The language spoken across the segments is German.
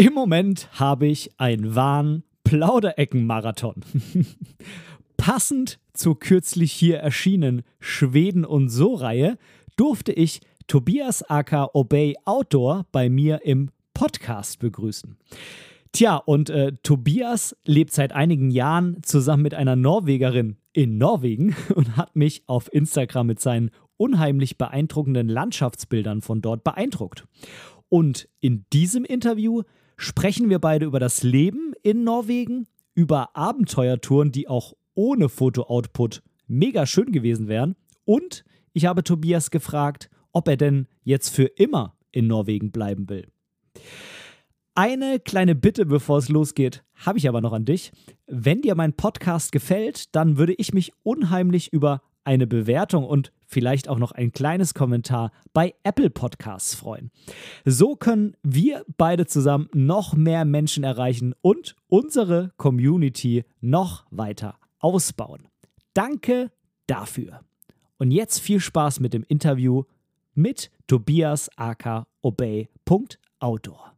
Im Moment habe ich einen wahren Plauderecken-Marathon. Passend zur kürzlich hier erschienenen Schweden und so-Reihe durfte ich Tobias aka Obey Outdoor bei mir im Podcast begrüßen. Tja, und äh, Tobias lebt seit einigen Jahren zusammen mit einer Norwegerin in Norwegen und hat mich auf Instagram mit seinen unheimlich beeindruckenden Landschaftsbildern von dort beeindruckt. Und in diesem Interview sprechen wir beide über das Leben in Norwegen, über Abenteuertouren, die auch ohne Foto-Output mega schön gewesen wären. Und ich habe Tobias gefragt, ob er denn jetzt für immer in Norwegen bleiben will. Eine kleine Bitte, bevor es losgeht, habe ich aber noch an dich. Wenn dir mein Podcast gefällt, dann würde ich mich unheimlich über eine Bewertung und vielleicht auch noch ein kleines Kommentar bei Apple Podcasts freuen. So können wir beide zusammen noch mehr Menschen erreichen und unsere Community noch weiter ausbauen. Danke dafür. Und jetzt viel Spaß mit dem Interview mit Tobias aka Obey.outdoor.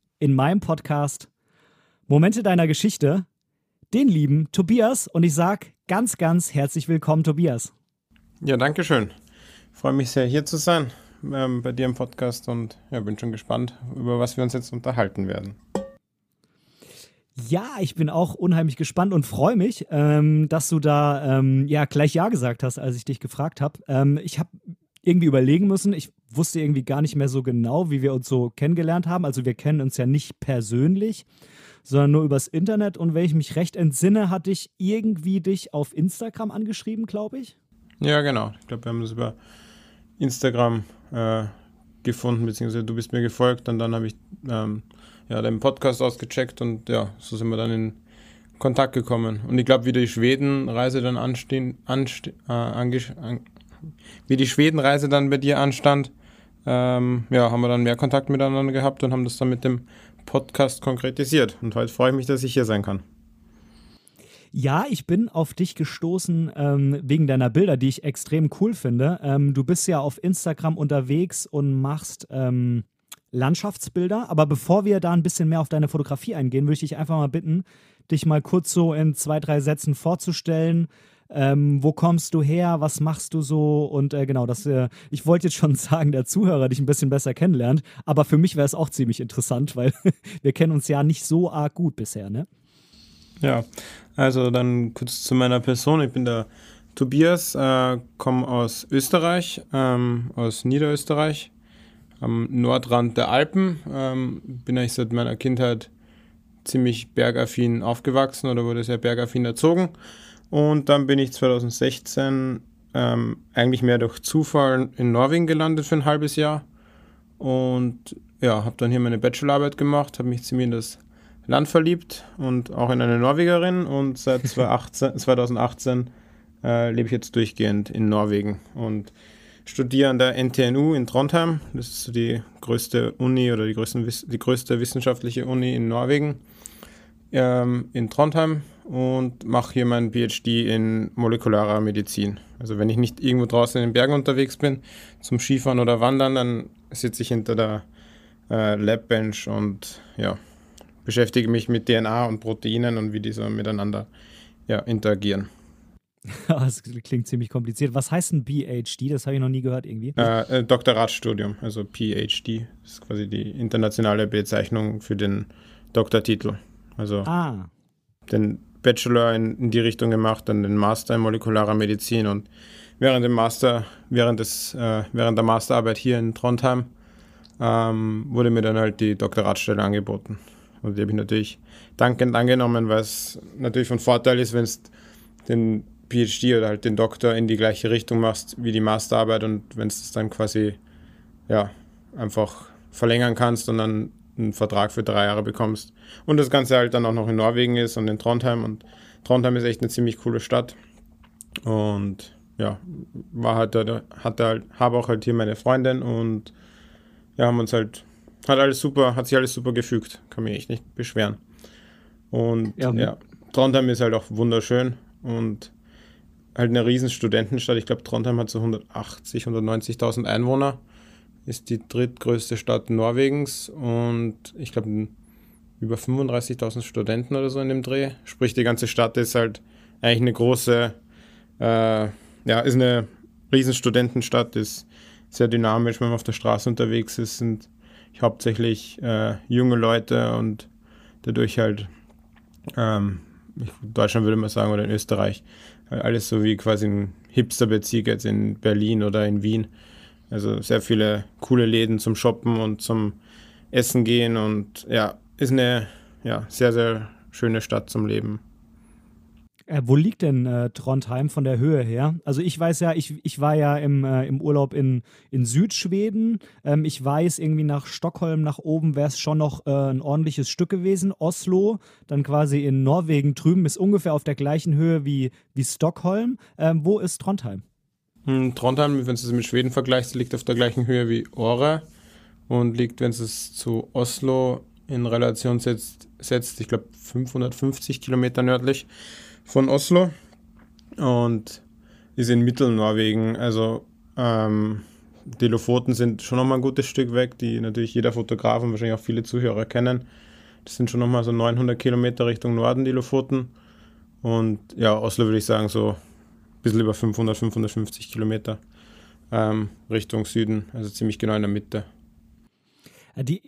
in meinem Podcast Momente deiner Geschichte den lieben Tobias und ich sage ganz, ganz herzlich willkommen, Tobias. Ja, danke schön. Freue mich sehr, hier zu sein ähm, bei dir im Podcast und ja, bin schon gespannt, über was wir uns jetzt unterhalten werden. Ja, ich bin auch unheimlich gespannt und freue mich, ähm, dass du da ähm, ja gleich Ja gesagt hast, als ich dich gefragt habe. Ähm, ich habe irgendwie überlegen müssen. Ich wusste irgendwie gar nicht mehr so genau, wie wir uns so kennengelernt haben. Also wir kennen uns ja nicht persönlich, sondern nur übers Internet. Und wenn ich mich recht entsinne, hatte ich irgendwie dich auf Instagram angeschrieben, glaube ich. Ja, genau. Ich glaube, wir haben das über Instagram äh, gefunden, beziehungsweise du bist mir gefolgt und dann habe ich ähm, ja, deinen Podcast ausgecheckt und ja, so sind wir dann in Kontakt gekommen. Und ich glaube, wie die Schwedenreise dann anstehen, anste äh, an, wie die Schwedenreise dann bei dir anstand, ähm, ja, haben wir dann mehr Kontakt miteinander gehabt und haben das dann mit dem Podcast konkretisiert. Und heute freue ich mich, dass ich hier sein kann. Ja, ich bin auf dich gestoßen ähm, wegen deiner Bilder, die ich extrem cool finde. Ähm, du bist ja auf Instagram unterwegs und machst ähm, Landschaftsbilder. Aber bevor wir da ein bisschen mehr auf deine Fotografie eingehen, würde ich dich einfach mal bitten, dich mal kurz so in zwei, drei Sätzen vorzustellen, ähm, wo kommst du her, was machst du so und äh, genau, das, äh, ich wollte jetzt schon sagen, der Zuhörer dich ein bisschen besser kennenlernt, aber für mich wäre es auch ziemlich interessant, weil wir kennen uns ja nicht so arg gut bisher, ne? Ja, also dann kurz zu meiner Person. Ich bin der Tobias, äh, komme aus Österreich, ähm, aus Niederösterreich, am Nordrand der Alpen. Ähm, bin eigentlich seit meiner Kindheit ziemlich bergaffin aufgewachsen oder wurde sehr bergaffin erzogen. Und dann bin ich 2016 ähm, eigentlich mehr durch Zufall in Norwegen gelandet für ein halbes Jahr. Und ja, habe dann hier meine Bachelorarbeit gemacht, habe mich ziemlich in das Land verliebt und auch in eine Norwegerin. Und seit 2018, 2018 äh, lebe ich jetzt durchgehend in Norwegen und studiere an der NTNU in Trondheim. Das ist die größte Uni oder die, größten, die größte wissenschaftliche Uni in Norwegen. Ähm, in Trondheim und mache hier meinen PhD in molekularer Medizin. Also wenn ich nicht irgendwo draußen in den Bergen unterwegs bin, zum Skifahren oder Wandern, dann sitze ich hinter der äh, Labbench und ja, beschäftige mich mit DNA und Proteinen und wie die so miteinander ja, interagieren. Das klingt ziemlich kompliziert. Was heißt ein PhD? Das habe ich noch nie gehört irgendwie. Äh, äh, Doktoratsstudium, also PhD. Das ist quasi die internationale Bezeichnung für den Doktortitel. Also ah. den Bachelor in, in die Richtung gemacht, dann den Master in molekularer Medizin und während dem Master, während des, äh, während der Masterarbeit hier in Trondheim ähm, wurde mir dann halt die Doktoratstelle angeboten. Und die habe ich natürlich dankend angenommen, weil es natürlich von Vorteil ist, wenn du den PhD oder halt den Doktor in die gleiche Richtung machst wie die Masterarbeit und wenn es dann quasi ja einfach verlängern kannst und dann einen Vertrag für drei Jahre bekommst. Und das Ganze halt dann auch noch in Norwegen ist und in Trondheim. Und Trondheim ist echt eine ziemlich coole Stadt. Und ja, war halt, hatte halt, habe auch halt hier meine Freundin und ja, haben uns halt, hat alles super, hat sich alles super gefügt. Kann mich echt nicht beschweren. Und ja, ja Trondheim ist halt auch wunderschön und halt eine riesen Studentenstadt. Ich glaube, Trondheim hat so 180, 190.000 Einwohner ist die drittgrößte Stadt Norwegens und ich glaube über 35.000 Studenten oder so in dem Dreh. Sprich, die ganze Stadt ist halt eigentlich eine große, äh, ja, ist eine riesen Studentenstadt, ist sehr dynamisch, wenn man auf der Straße unterwegs ist, sind hauptsächlich äh, junge Leute und dadurch halt, ähm, Deutschland würde man sagen, oder in Österreich, alles so wie quasi ein Hipsterbezirk jetzt in Berlin oder in Wien. Also sehr viele coole Läden zum Shoppen und zum Essen gehen und ja, ist eine ja, sehr, sehr schöne Stadt zum Leben. Äh, wo liegt denn äh, Trondheim von der Höhe her? Also ich weiß ja, ich, ich war ja im, äh, im Urlaub in, in Südschweden. Ähm, ich weiß, irgendwie nach Stockholm nach oben wäre es schon noch äh, ein ordentliches Stück gewesen. Oslo, dann quasi in Norwegen drüben, ist ungefähr auf der gleichen Höhe wie, wie Stockholm. Ähm, wo ist Trondheim? Hm, Trondheim, wenn du es mit Schweden vergleichst, liegt auf der gleichen Höhe wie Åre und liegt, wenn es zu Oslo in Relation setzt, setzt ich glaube 550 Kilometer nördlich von Oslo und ist in Mittelnorwegen. Also ähm, die Lofoten sind schon nochmal ein gutes Stück weg, die natürlich jeder Fotograf und wahrscheinlich auch viele Zuhörer kennen. Das sind schon nochmal so 900 Kilometer Richtung Norden, die Lofoten. Und ja, Oslo würde ich sagen so bisschen über 500, 550 Kilometer ähm, Richtung Süden, also ziemlich genau in der Mitte. Äh, die,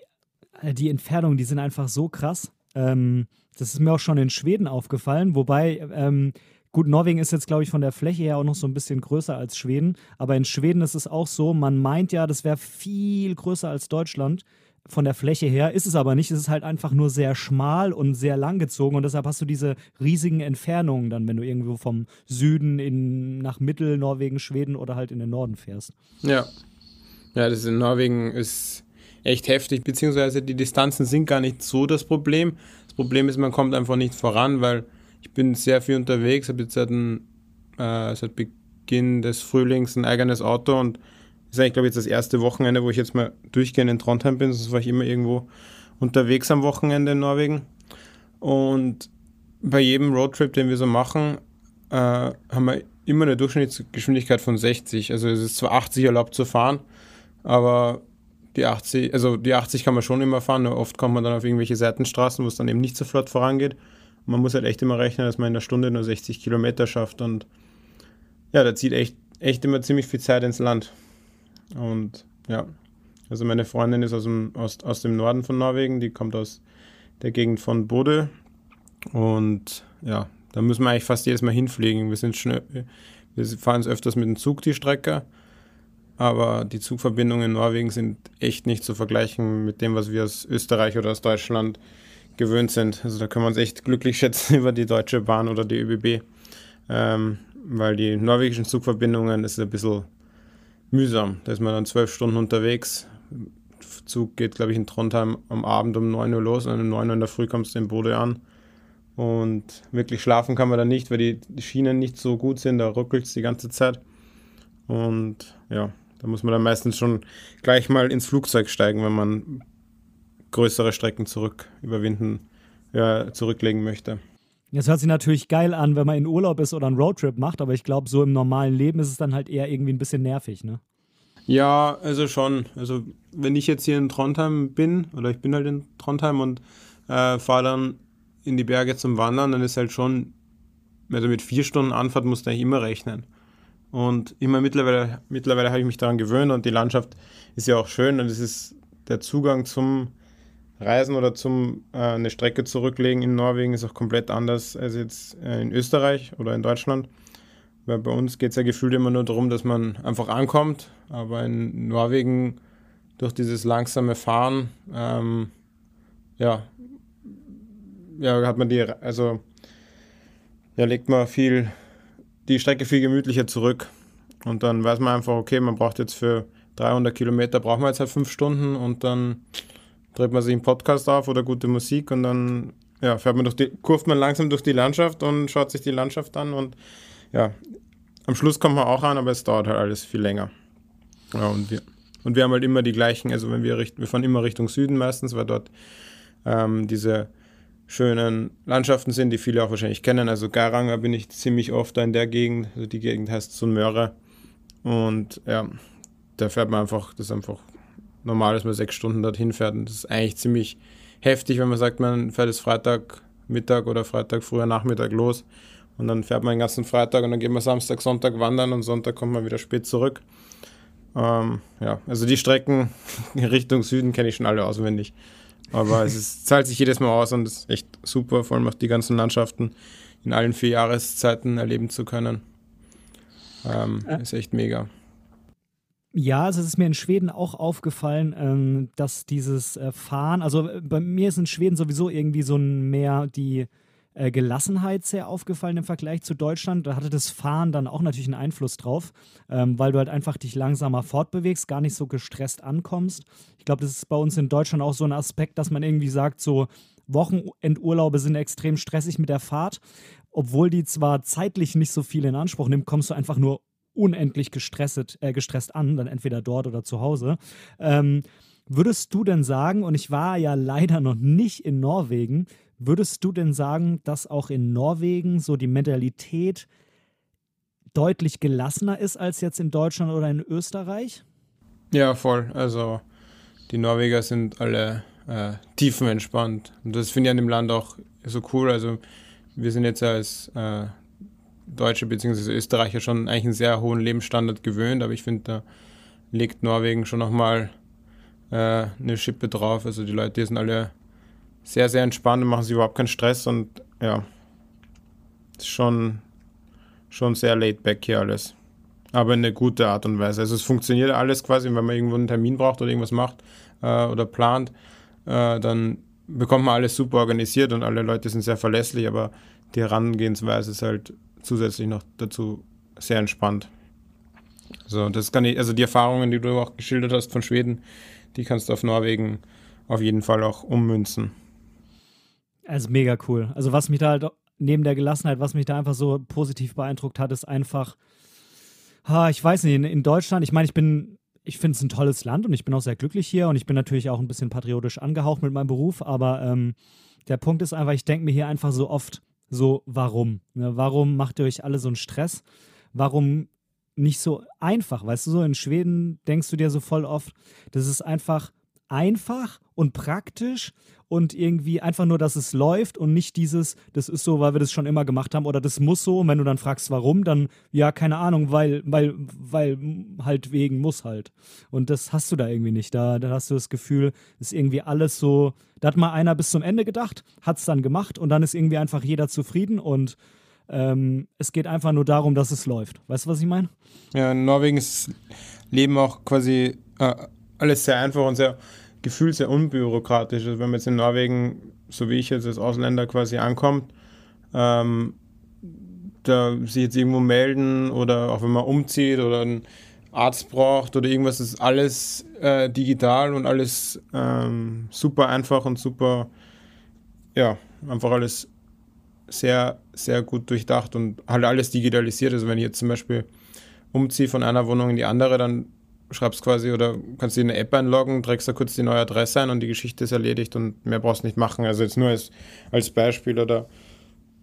äh, die Entfernungen, die sind einfach so krass. Ähm, das ist mir auch schon in Schweden aufgefallen, wobei, ähm, gut, Norwegen ist jetzt, glaube ich, von der Fläche her auch noch so ein bisschen größer als Schweden, aber in Schweden ist es auch so, man meint ja, das wäre viel größer als Deutschland von der Fläche her ist es aber nicht. Es ist halt einfach nur sehr schmal und sehr langgezogen und deshalb hast du diese riesigen Entfernungen dann, wenn du irgendwo vom Süden in, nach Mittelnorwegen, Schweden oder halt in den Norden fährst. Ja. Ja, das in Norwegen ist echt heftig, beziehungsweise die Distanzen sind gar nicht so das Problem. Das Problem ist, man kommt einfach nicht voran, weil ich bin sehr viel unterwegs, habe jetzt seit, ein, äh, seit Beginn des Frühlings ein eigenes Auto und ist eigentlich, glaube ich, jetzt das erste Wochenende, wo ich jetzt mal durchgehend in Trondheim bin. Sonst war ich immer irgendwo unterwegs am Wochenende in Norwegen. Und bei jedem Roadtrip, den wir so machen, äh, haben wir immer eine Durchschnittsgeschwindigkeit von 60. Also es ist zwar 80 erlaubt zu fahren, aber die 80, also die 80 kann man schon immer fahren, nur oft kommt man dann auf irgendwelche Seitenstraßen, wo es dann eben nicht so flott vorangeht. Man muss halt echt immer rechnen, dass man in der Stunde nur 60 Kilometer schafft und ja, da zieht echt, echt immer ziemlich viel Zeit ins Land. Und ja, also meine Freundin ist aus dem, aus, aus dem Norden von Norwegen, die kommt aus der Gegend von Bodø. Und ja, da müssen wir eigentlich fast jedes Mal hinfliegen. Wir sind schnell, wir fahren es öfters mit dem Zug die Strecke, aber die Zugverbindungen in Norwegen sind echt nicht zu vergleichen mit dem, was wir aus Österreich oder aus Deutschland gewöhnt sind. Also da können wir uns echt glücklich schätzen über die Deutsche Bahn oder die ÖBB, ähm, weil die norwegischen Zugverbindungen ist ein bisschen mühsam. Da ist man dann zwölf Stunden unterwegs. Zug geht, glaube ich, in Trondheim am Abend um 9 Uhr los und um 9 Uhr in der Früh kommst du in Bode an. Und wirklich schlafen kann man da nicht, weil die, Schienen nicht so gut sind. Da ruckelt es die ganze Zeit. Und ja, da muss man dann meistens schon gleich mal ins Flugzeug steigen, wenn man größere Strecken zurück überwinden, ja, zurücklegen möchte. Das hört sich natürlich geil an, wenn man in Urlaub ist oder einen Roadtrip macht, aber ich glaube, so im normalen Leben ist es dann halt eher irgendwie ein bisschen nervig, ne? Ja, also schon. Also wenn ich jetzt hier in Trondheim bin, oder ich bin halt in Trondheim und äh, fahre dann in die Berge zum Wandern, dann ist halt schon, also mit vier Stunden Anfahrt musst du eigentlich immer rechnen. Und immer mittlerweile, mittlerweile habe ich mich daran gewöhnt und die Landschaft ist ja auch schön und es ist der Zugang zum Reisen oder zum äh, eine Strecke zurücklegen in Norwegen ist auch komplett anders als jetzt äh, in Österreich oder in Deutschland. Weil bei uns geht es ja gefühlt immer nur darum, dass man einfach ankommt. Aber in Norwegen durch dieses langsame Fahren, ähm, ja, ja, hat man die, also ja, legt man viel die Strecke viel gemütlicher zurück. Und dann weiß man einfach, okay, man braucht jetzt für 300 Kilometer, braucht man jetzt halt fünf Stunden und dann dreht man sich einen Podcast auf oder gute Musik und dann ja, fährt man durch die, kurft man langsam durch die Landschaft und schaut sich die Landschaft an und ja, am Schluss kommt man auch an, aber es dauert halt alles viel länger. Ja, und wir, und wir haben halt immer die gleichen, also wenn wir, richten, wir fahren immer Richtung Süden meistens, weil dort ähm, diese schönen Landschaften sind, die viele auch wahrscheinlich kennen. Also Garanger bin ich ziemlich oft da in der Gegend. Also die Gegend heißt Sunmöre. Und ja, da fährt man einfach, das ist einfach normal, dass man sechs Stunden dorthin fährt. Und das ist eigentlich ziemlich heftig, wenn man sagt, man fährt es Freitag Mittag oder Freitag früher Nachmittag los. Und dann fährt man den ganzen Freitag und dann geht man Samstag, Sonntag wandern und Sonntag kommt man wieder spät zurück. Ähm, ja, also die Strecken Richtung Süden kenne ich schon alle auswendig. Aber es ist, zahlt sich jedes Mal aus und es ist echt super, vor allem auch die ganzen Landschaften in allen vier Jahreszeiten erleben zu können. Ähm, äh. Ist echt mega. Ja, also es ist mir in Schweden auch aufgefallen, ähm, dass dieses äh, Fahren, also äh, bei mir ist in Schweden sowieso irgendwie so ein mehr die äh, Gelassenheit sehr aufgefallen im Vergleich zu Deutschland. Da hatte das Fahren dann auch natürlich einen Einfluss drauf, ähm, weil du halt einfach dich langsamer fortbewegst, gar nicht so gestresst ankommst. Ich glaube, das ist bei uns in Deutschland auch so ein Aspekt, dass man irgendwie sagt, so Wochenendurlaube sind extrem stressig mit der Fahrt. Obwohl die zwar zeitlich nicht so viel in Anspruch nimmt, kommst du einfach nur unendlich gestresst, äh, gestresst an, dann entweder dort oder zu Hause. Ähm, würdest du denn sagen, und ich war ja leider noch nicht in Norwegen, Würdest du denn sagen, dass auch in Norwegen so die Mentalität deutlich gelassener ist als jetzt in Deutschland oder in Österreich? Ja, voll. Also die Norweger sind alle äh, tiefenentspannt. Und das finde ich an dem Land auch so cool. Also wir sind jetzt als äh, Deutsche bzw. Österreicher schon eigentlich einen sehr hohen Lebensstandard gewöhnt, aber ich finde, da legt Norwegen schon nochmal äh, eine Schippe drauf. Also die Leute die sind alle sehr, sehr entspannt und machen sich überhaupt keinen Stress und ja, ist schon, schon sehr laid back hier alles. Aber in eine gute Art und Weise. Also es funktioniert alles quasi, wenn man irgendwo einen Termin braucht oder irgendwas macht äh, oder plant, äh, dann bekommt man alles super organisiert und alle Leute sind sehr verlässlich, aber die Herangehensweise ist halt zusätzlich noch dazu sehr entspannt. So, das kann ich, also die Erfahrungen, die du auch geschildert hast von Schweden, die kannst du auf Norwegen auf jeden Fall auch ummünzen. Also mega cool. Also was mich da halt neben der Gelassenheit, was mich da einfach so positiv beeindruckt hat, ist einfach, ha, ich weiß nicht, in, in Deutschland, ich meine, ich bin, ich finde es ein tolles Land und ich bin auch sehr glücklich hier und ich bin natürlich auch ein bisschen patriotisch angehaucht mit meinem Beruf, aber ähm, der Punkt ist einfach, ich denke mir hier einfach so oft so, warum? Ne? Warum macht ihr euch alle so einen Stress? Warum nicht so einfach? Weißt du, so in Schweden denkst du dir so voll oft, das ist einfach einfach und praktisch und irgendwie einfach nur, dass es läuft und nicht dieses, das ist so, weil wir das schon immer gemacht haben oder das muss so. Und wenn du dann fragst, warum, dann ja, keine Ahnung, weil, weil, weil halt wegen muss halt. Und das hast du da irgendwie nicht. Da, da hast du das Gefühl, ist irgendwie alles so, da hat mal einer bis zum Ende gedacht, hat es dann gemacht und dann ist irgendwie einfach jeder zufrieden und ähm, es geht einfach nur darum, dass es läuft. Weißt du, was ich meine? Ja, in Norwegen ist Leben auch quasi äh, alles sehr einfach und sehr Gefühl sehr unbürokratisch. Also wenn man jetzt in Norwegen, so wie ich jetzt als Ausländer quasi ankommt, ähm, da sich jetzt irgendwo melden oder auch wenn man umzieht oder einen Arzt braucht oder irgendwas, ist alles äh, digital und alles ähm, super einfach und super, ja, einfach alles sehr, sehr gut durchdacht und halt alles digitalisiert. Also wenn ich jetzt zum Beispiel umziehe von einer Wohnung in die andere, dann schreibst quasi oder kannst dir eine App einloggen, trägst da kurz die neue Adresse ein und die Geschichte ist erledigt und mehr brauchst du nicht machen. Also jetzt nur als, als Beispiel oder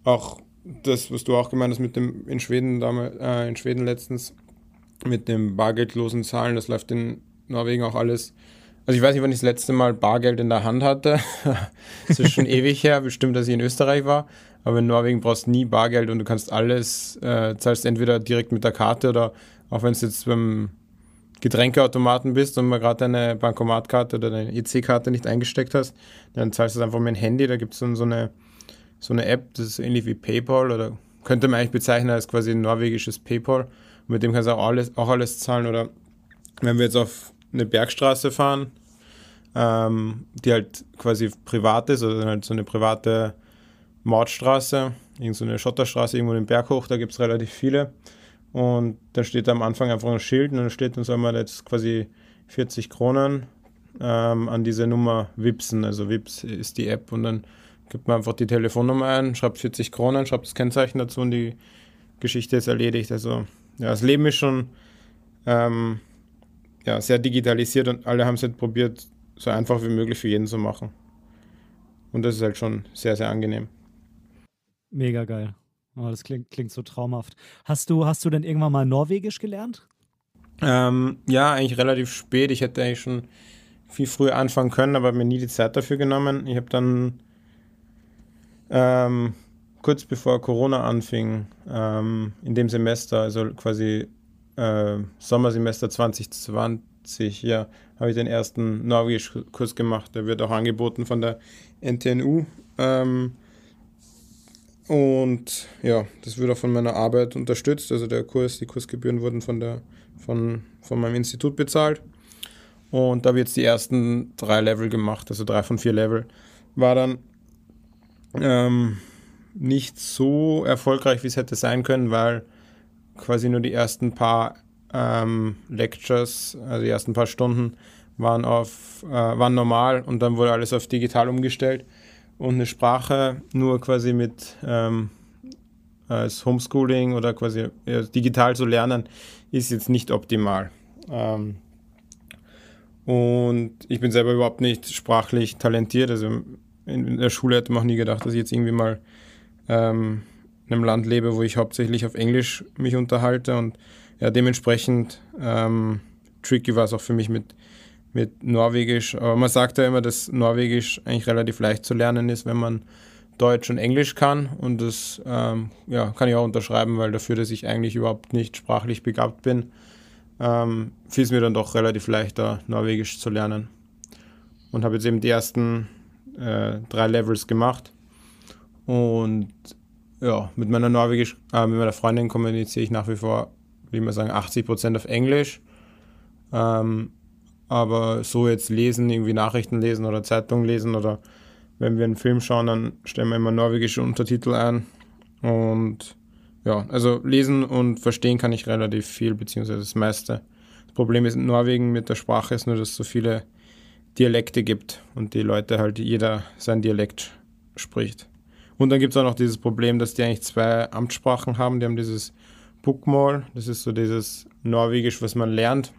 auch das, was du auch gemeint hast mit dem in Schweden damals, äh, in Schweden letztens mit dem bargeldlosen Zahlen, das läuft in Norwegen auch alles. Also ich weiß nicht, wann ich das letzte Mal Bargeld in der Hand hatte. das ist schon ewig her, bestimmt, dass ich in Österreich war. Aber in Norwegen brauchst du nie Bargeld und du kannst alles, äh, zahlst entweder direkt mit der Karte oder auch wenn es jetzt beim Getränkeautomaten bist und mal gerade deine Bankomatkarte oder deine EC-Karte nicht eingesteckt hast, dann zahlst du es einfach mit dem Handy. Da gibt es dann so eine, so eine App, das ist ähnlich wie PayPal oder könnte man eigentlich bezeichnen als quasi ein norwegisches PayPal. Und mit dem kannst du auch alles, auch alles zahlen. Oder wenn wir jetzt auf eine Bergstraße fahren, ähm, die halt quasi privat ist, oder halt so eine private Mautstraße, irgend so Schotterstraße irgendwo den Berg hoch, da gibt es relativ viele. Und dann steht da am Anfang einfach ein Schild und dann steht, dann soll man jetzt quasi 40 Kronen ähm, an diese Nummer wipsen. Also Wips ist die App und dann gibt man einfach die Telefonnummer ein, schreibt 40 Kronen, schreibt das Kennzeichen dazu und die Geschichte ist erledigt. Also ja, das Leben ist schon ähm, ja, sehr digitalisiert und alle haben es halt probiert, so einfach wie möglich für jeden zu machen. Und das ist halt schon sehr, sehr angenehm. Mega geil. Oh, das klingt, klingt so traumhaft. Hast du, hast du denn irgendwann mal Norwegisch gelernt? Ähm, ja, eigentlich relativ spät. Ich hätte eigentlich schon viel früher anfangen können, aber mir nie die Zeit dafür genommen. Ich habe dann ähm, kurz bevor Corona anfing, ähm, in dem Semester, also quasi äh, Sommersemester 2020, ja, habe ich den ersten Norwegisch-Kurs gemacht. Der wird auch angeboten von der NTNU. Ähm, und ja, das wird auch von meiner Arbeit unterstützt. Also der Kurs, die Kursgebühren wurden von, der, von, von meinem Institut bezahlt. Und da habe ich jetzt die ersten drei Level gemacht, also drei von vier Level. War dann ähm, nicht so erfolgreich, wie es hätte sein können, weil quasi nur die ersten paar ähm, Lectures, also die ersten paar Stunden, waren, auf, äh, waren normal und dann wurde alles auf digital umgestellt und eine Sprache nur quasi mit ähm, als Homeschooling oder quasi ja, digital zu lernen, ist jetzt nicht optimal. Ähm, und ich bin selber überhaupt nicht sprachlich talentiert. Also in, der Schule hätte man auch nie gedacht, dass ich jetzt irgendwie mal ähm, in einem Land lebe, wo ich hauptsächlich auf Englisch mich unterhalte. Und ja, dementsprechend ähm, tricky war es auch für mich mit, mit Norwegisch. Aber man sagt ja immer, dass Norwegisch eigentlich relativ leicht zu lernen ist, wenn man Deutsch und Englisch kann. Und das ähm, ja, kann ich auch unterschreiben, weil dafür, dass ich eigentlich überhaupt nicht sprachlich begabt bin, ähm, fiel es mir dann doch relativ leichter, Norwegisch zu lernen. Und habe jetzt eben die ersten äh, drei Levels gemacht. Und ja, mit meiner Norwegisch, äh, mit meiner Freundin kommuniziere ich nach wie vor, wie man sagen, 80% auf Englisch. Ähm, aber so jetzt lesen, irgendwie Nachrichten lesen oder Zeitungen lesen oder wenn wir einen Film schauen, dann stellen wir immer norwegische Untertitel ein. Und ja, also lesen und verstehen kann ich relativ viel, beziehungsweise das meiste. Das Problem ist in Norwegen mit der Sprache ist nur, dass es so viele Dialekte gibt und die Leute halt jeder sein Dialekt spricht. Und dann gibt es auch noch dieses Problem, dass die eigentlich zwei Amtssprachen haben. Die haben dieses Bokmål, das ist so dieses Norwegisch, was man lernt.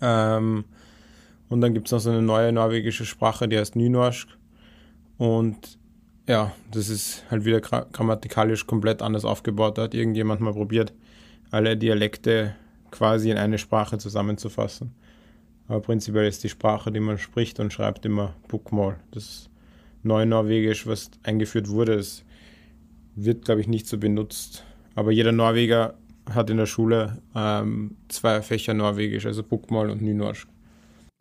Ähm, und dann gibt es noch so eine neue norwegische Sprache, die heißt Nynorsk. Und ja, das ist halt wieder grammatikalisch komplett anders aufgebaut. Da hat irgendjemand mal probiert, alle Dialekte quasi in eine Sprache zusammenzufassen. Aber prinzipiell ist die Sprache, die man spricht und schreibt, immer Bokmål. Das Neunorwegisch, was eingeführt wurde. Es wird, glaube ich, nicht so benutzt. Aber jeder Norweger hat in der Schule ähm, zwei Fächer Norwegisch, also Bokmål und Nynorsk.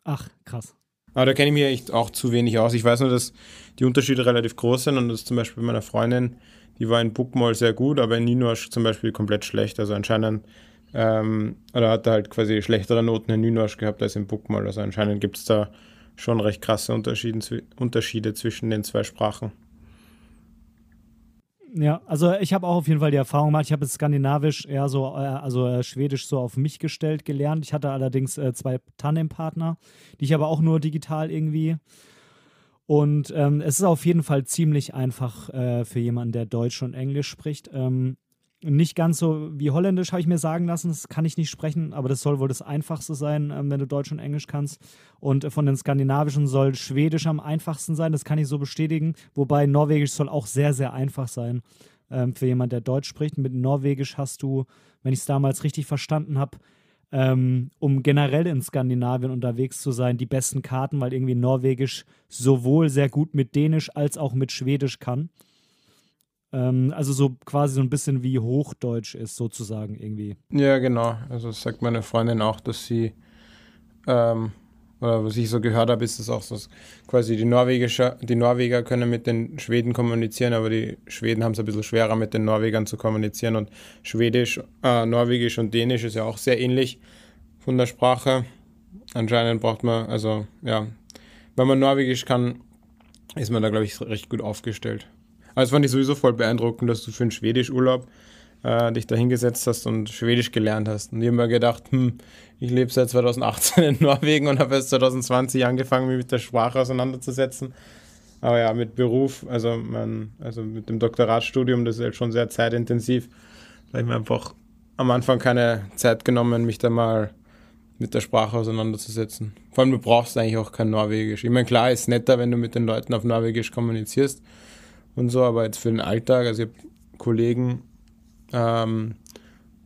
Ach, krass. Aber da kenne ich mich echt auch zu wenig aus. Ich weiß nur, dass die Unterschiede relativ groß sind und das zum Beispiel bei meiner Freundin, die war in Bookmall sehr gut, aber in Ninosh zum Beispiel komplett schlecht. Also anscheinend, ähm, oder hat er halt quasi schlechtere Noten in Ninosh gehabt als in Bookmall. Also anscheinend gibt es da schon recht krasse Unterschiede zwischen den zwei Sprachen. Ja, also ich habe auch auf jeden Fall die Erfahrung gemacht. Ich habe Skandinavisch eher so, äh, also äh, Schwedisch so auf mich gestellt gelernt. Ich hatte allerdings äh, zwei Tandempartner, die ich aber auch nur digital irgendwie. Und ähm, es ist auf jeden Fall ziemlich einfach äh, für jemanden, der Deutsch und Englisch spricht. Ähm, nicht ganz so wie Holländisch, habe ich mir sagen lassen. Das kann ich nicht sprechen, aber das soll wohl das Einfachste sein, ähm, wenn du Deutsch und Englisch kannst. Und äh, von den Skandinavischen soll Schwedisch am einfachsten sein. Das kann ich so bestätigen. Wobei Norwegisch soll auch sehr, sehr einfach sein ähm, für jemanden, der Deutsch spricht. Mit Norwegisch hast du, wenn ich es damals richtig verstanden habe, ähm, um generell in Skandinavien unterwegs zu sein, die besten Karten, weil irgendwie Norwegisch sowohl sehr gut mit Dänisch als auch mit Schwedisch kann. Ähm, also so quasi so ein bisschen wie Hochdeutsch ist, sozusagen irgendwie. Ja, genau. Also sagt meine Freundin auch, dass sie, ähm, oder was ich so gehört habe, ist es auch so, quasi die Norwegischer, die Norweger können mit den Schweden kommunizieren, aber die Schweden haben es ein bisschen schwerer mit den Norwegern zu kommunizieren und Schwedisch, äh, Norwegisch und Dänisch ist ja auch sehr ähnlich von der Sprache. Anscheinend braucht man, also ja, wenn man Norwegisch kann, ist man da, glaube ich, recht gut aufgestellt. Aber es fand ich sowieso voll beeindruckend, dass du für einen Schwedisch-Urlaub äh, dich da hingesetzt hast und Schwedisch gelernt hast. Und ich habe mir gedacht, hm, ich lebe seit 2018 in Norwegen und habe erst 2020 angefangen, mich mit der Sprache auseinanderzusetzen. Aber ja, mit Beruf, also, man, also mit dem Doktoratstudium, das ist halt schon sehr zeitintensiv. Da habe ich mir einfach am Anfang keine Zeit genommen, mich da mal mit der Sprache auseinanderzusetzen. Vor allem, du brauchst eigentlich auch kein Norwegisch. Ich meine, klar, ist netter, wenn du mit den Leuten auf Norwegisch kommunizierst und so, aber jetzt für den Alltag, also ich habe Kollegen, ähm,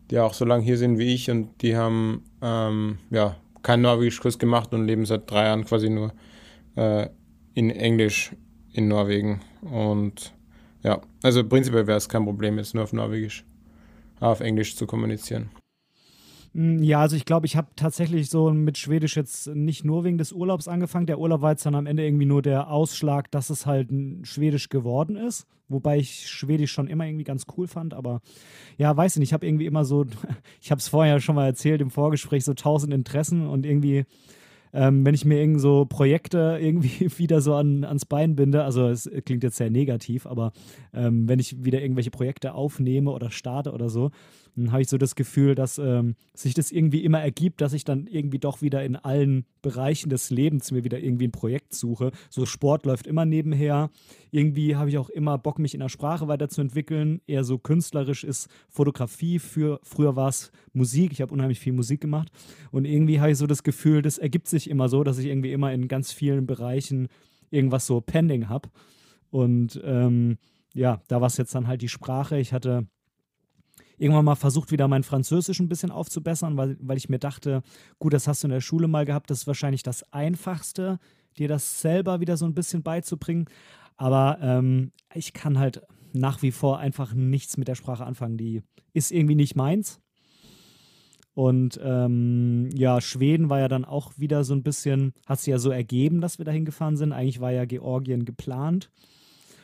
die auch so lange hier sind wie ich und die haben ähm, ja keinen Norwegischkurs gemacht und leben seit drei Jahren quasi nur äh, in Englisch in Norwegen. Und ja, also prinzipiell wäre es kein Problem, jetzt nur auf Norwegisch, auf Englisch zu kommunizieren. Hm, ja, also ich glaube, ich habe tatsächlich so mit Schwedisch jetzt nicht nur wegen des Urlaubs angefangen. Der Urlaub war jetzt dann am Ende irgendwie nur der Ausschlag, dass es halt Schwedisch geworden ist. Wobei ich Schwedisch schon immer irgendwie ganz cool fand. Aber ja, weiß nicht, ich habe irgendwie immer so, ich habe es vorher schon mal erzählt im Vorgespräch, so tausend Interessen und irgendwie ähm, wenn ich mir irgend so Projekte irgendwie wieder so an, ans Bein binde, also es klingt jetzt sehr negativ, aber ähm, wenn ich wieder irgendwelche Projekte aufnehme oder starte oder so, dann habe ich so das Gefühl, dass ähm, sich das irgendwie immer ergibt, dass ich dann irgendwie doch wieder in allen Bereichen des Lebens mir wieder irgendwie ein Projekt suche. So Sport läuft immer nebenher. Irgendwie habe ich auch immer Bock, mich in der Sprache weiterzuentwickeln. Eher so künstlerisch ist Fotografie. Für, früher war es Musik. Ich habe unheimlich viel Musik gemacht. Und irgendwie habe ich so das Gefühl, das ergibt sich immer so, dass ich irgendwie immer in ganz vielen Bereichen irgendwas so pending habe. Und ähm, ja, da war es jetzt dann halt die Sprache. Ich hatte irgendwann mal versucht, wieder mein Französisch ein bisschen aufzubessern, weil, weil ich mir dachte, gut, das hast du in der Schule mal gehabt, das ist wahrscheinlich das Einfachste, dir das selber wieder so ein bisschen beizubringen. Aber ähm, ich kann halt nach wie vor einfach nichts mit der Sprache anfangen. Die ist irgendwie nicht meins. Und ähm, ja, Schweden war ja dann auch wieder so ein bisschen, hat sich ja so ergeben, dass wir dahin gefahren sind. Eigentlich war ja Georgien geplant.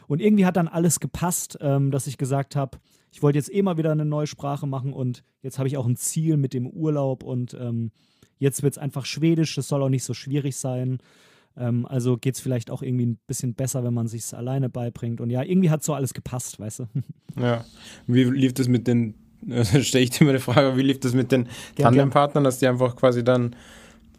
Und irgendwie hat dann alles gepasst, ähm, dass ich gesagt habe, ich wollte jetzt eh mal wieder eine neue Sprache machen und jetzt habe ich auch ein Ziel mit dem Urlaub und ähm, jetzt wird es einfach Schwedisch, das soll auch nicht so schwierig sein. Ähm, also geht es vielleicht auch irgendwie ein bisschen besser, wenn man sich es alleine beibringt. Und ja, irgendwie hat so alles gepasst, weißt du. Ja. Wie lief das mit den, also stelle ich dir mal die Frage, wie lief das mit den Tandempartnern? Du die einfach quasi dann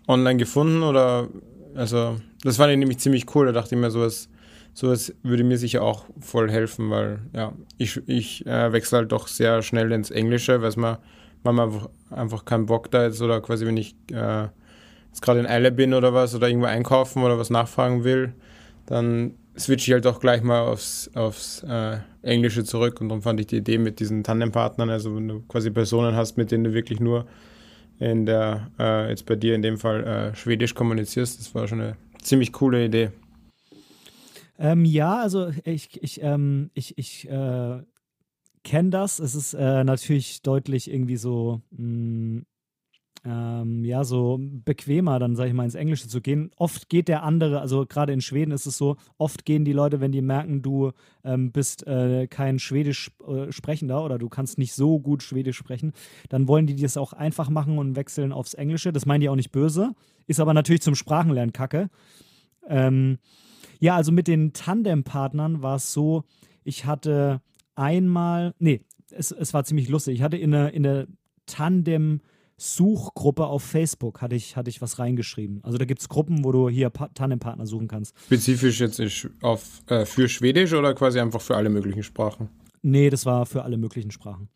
online gefunden oder also das fand ich nämlich ziemlich cool. Da dachte ich mir so, es sowas würde mir sicher auch voll helfen, weil ja, ich, ich äh, wechsle halt doch sehr schnell ins Englische, weil man manchmal einfach, keinen Bock da jetzt oder quasi, wenn ich äh, jetzt gerade in Eile bin oder was oder irgendwo einkaufen oder was nachfragen will, dann switche ich halt auch gleich mal aufs, aufs äh, Englische zurück und darum fand ich die Idee mit diesen Tandempartnern, also wenn du quasi Personen hast, mit denen du wirklich nur in der, äh, jetzt bei dir in dem Fall äh, Schwedisch kommunizierst, das war schon eine ziemlich coole Idee. Ähm, ja, also ich, ich, ähm, ich, ich äh, kenne das. Es ist äh, natürlich deutlich irgendwie so, mh, mm, ähm, ja, so bequemer, dann sage ich mal, ins Englische zu gehen. Oft geht der andere, also gerade in Schweden ist es so, oft gehen die Leute, wenn die merken, du ähm, bist äh, kein Schwedisch äh, Sprechender oder du kannst nicht so gut Schwedisch sprechen, dann wollen die das auch einfach machen und wechseln aufs Englische. Das meinen die auch nicht böse, ist aber natürlich zum Sprachenlernen kacke. Ähm, ja, also mit den Tandempartnern war es so, ich hatte einmal, nee, es, es war ziemlich lustig. Ich hatte in der, in der Tandem- Suchgruppe auf Facebook hatte ich, hatte ich was reingeschrieben. Also da gibt es Gruppen, wo du hier Tandempartner suchen kannst. Spezifisch jetzt auf, äh, für Schwedisch oder quasi einfach für alle möglichen Sprachen? Nee, das war für alle möglichen Sprachen.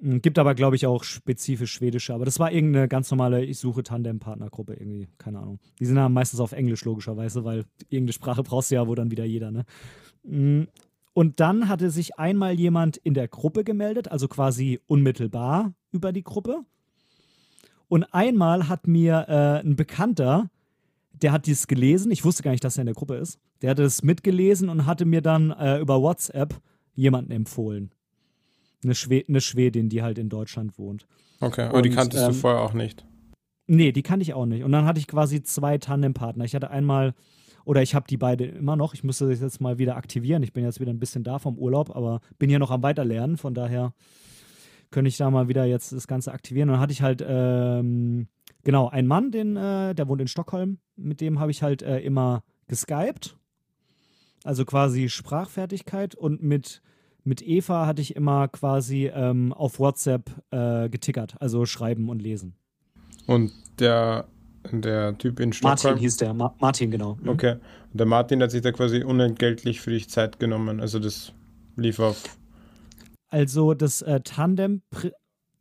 Hm, gibt aber, glaube ich, auch spezifisch schwedische. Aber das war irgendeine ganz normale Ich suche Tandem-Partnergruppe irgendwie. Keine Ahnung. Die sind dann meistens auf Englisch, logischerweise, weil irgendeine Sprache brauchst du ja, wo dann wieder jeder, ne? Hm, und dann hatte sich einmal jemand in der Gruppe gemeldet, also quasi unmittelbar über die Gruppe. Und einmal hat mir äh, ein Bekannter, der hat dies gelesen, ich wusste gar nicht, dass er in der Gruppe ist, der hatte es mitgelesen und hatte mir dann äh, über WhatsApp jemanden empfohlen. Eine, Schwed eine Schwedin, die halt in Deutschland wohnt. Okay, aber und, die kanntest ähm, du vorher auch nicht? Nee, die kannte ich auch nicht. Und dann hatte ich quasi zwei Tandempartner. Ich hatte einmal, oder ich habe die beide immer noch. Ich müsste das jetzt mal wieder aktivieren. Ich bin jetzt wieder ein bisschen da vom Urlaub, aber bin hier noch am Weiterlernen. Von daher könnte ich da mal wieder jetzt das Ganze aktivieren. Und dann hatte ich halt, ähm, genau, einen Mann, den, äh, der wohnt in Stockholm. Mit dem habe ich halt äh, immer geskypt. also quasi Sprachfertigkeit und mit, mit Eva hatte ich immer quasi ähm, auf WhatsApp äh, getickert, also schreiben und lesen. Und der, der Typ in Stockholm? Martin hieß der, Ma Martin, genau. Mhm. Okay. Und der Martin hat sich da quasi unentgeltlich für dich Zeit genommen, also das lief auf. Also das äh, Tandem,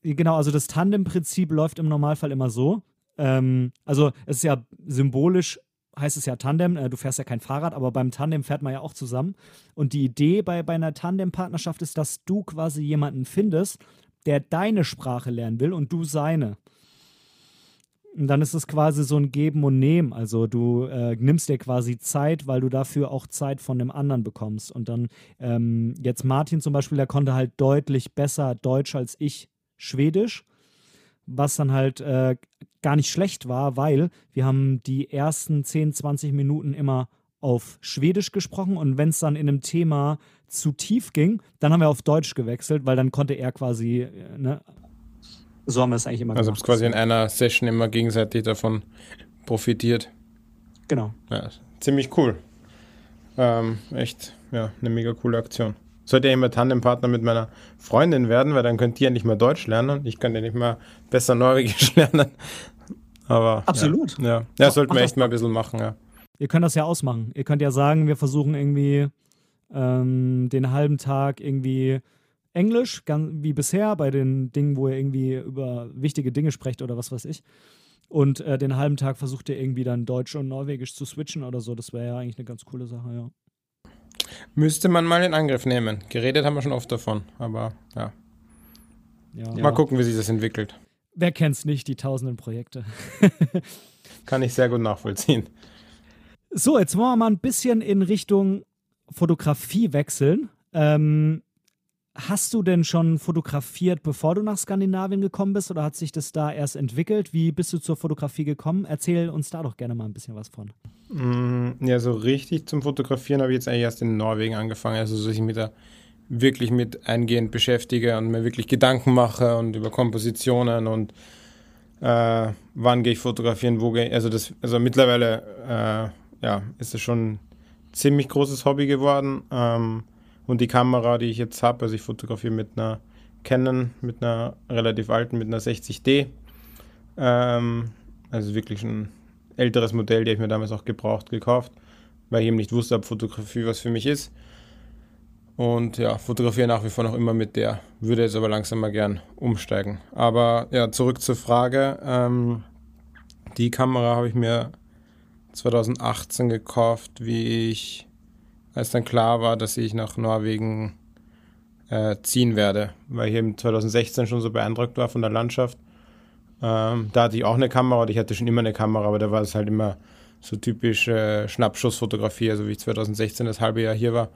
genau, also das Tandem-Prinzip läuft im Normalfall immer so. Ähm, also es ist ja symbolisch heißt es ja Tandem, äh, du fährst ja kein Fahrrad, aber beim Tandem fährt man ja auch zusammen. Und die Idee bei, bei einer Tandem-Partnerschaft ist, dass du quasi jemanden findest, der deine Sprache lernen will und du seine. Und dann ist es quasi so ein Geben und Nehmen. Also du äh, nimmst dir quasi Zeit, weil du dafür auch Zeit von dem anderen bekommst. Und dann ähm, jetzt Martin zum Beispiel, der konnte halt deutlich besser Deutsch als ich Schwedisch was dann halt äh, gar nicht schlecht war, weil wir haben die ersten 10, 20 Minuten immer auf Schwedisch gesprochen und wenn es dann in einem Thema zu tief ging, dann haben wir auf Deutsch gewechselt, weil dann konnte er quasi, äh, ne, so haben wir es eigentlich immer also gemacht. Also quasi in einer Session immer gegenseitig davon profitiert. Genau. Ja, ziemlich cool. Ähm, echt, ja, eine mega coole Aktion sollte ja immer Tandempartner mit meiner Freundin werden, weil dann könnt ihr ja nicht mehr Deutsch lernen. Ich könnte nicht mehr besser Norwegisch lernen. Aber. Absolut. Ja, ja. ja sollten wir echt mal ein bisschen machen, ja. Ihr könnt das ja ausmachen. Ihr könnt ja sagen, wir versuchen irgendwie ähm, den halben Tag irgendwie Englisch, wie bisher, bei den Dingen, wo ihr irgendwie über wichtige Dinge sprecht oder was weiß ich. Und äh, den halben Tag versucht ihr irgendwie dann Deutsch und Norwegisch zu switchen oder so. Das wäre ja eigentlich eine ganz coole Sache, ja. Müsste man mal in Angriff nehmen. Geredet haben wir schon oft davon, aber ja. ja. Mal gucken, wie sich das entwickelt. Wer kennt's nicht, die tausenden Projekte. Kann ich sehr gut nachvollziehen. So, jetzt wollen wir mal ein bisschen in Richtung Fotografie wechseln. Ähm, Hast du denn schon fotografiert, bevor du nach Skandinavien gekommen bist oder hat sich das da erst entwickelt? Wie bist du zur Fotografie gekommen? Erzähl uns da doch gerne mal ein bisschen was von. Mm, ja, so richtig zum Fotografieren habe ich jetzt eigentlich erst in Norwegen angefangen. Also, dass ich mich da wirklich mit eingehend beschäftige und mir wirklich Gedanken mache und über Kompositionen und äh, wann gehe ich fotografieren, wo gehe ich. Also, das, also mittlerweile äh, ja, ist es schon ein ziemlich großes Hobby geworden. Ähm, und die Kamera, die ich jetzt habe, also ich fotografiere mit einer Canon, mit einer relativ alten, mit einer 60D. Ähm, also wirklich ein älteres Modell, die ich mir damals auch gebraucht gekauft, weil ich eben nicht wusste, ob Fotografie was für mich ist. Und ja, fotografiere nach wie vor noch immer mit der, würde jetzt aber langsam mal gern umsteigen. Aber ja, zurück zur Frage. Ähm, die Kamera habe ich mir 2018 gekauft, wie ich als dann klar war, dass ich nach Norwegen äh, ziehen werde, weil ich eben 2016 schon so beeindruckt war von der Landschaft. Ähm, da hatte ich auch eine Kamera, oder ich hatte schon immer eine Kamera, aber da war es halt immer so typisch äh, Schnappschussfotografie, also wie ich 2016 das halbe Jahr hier war.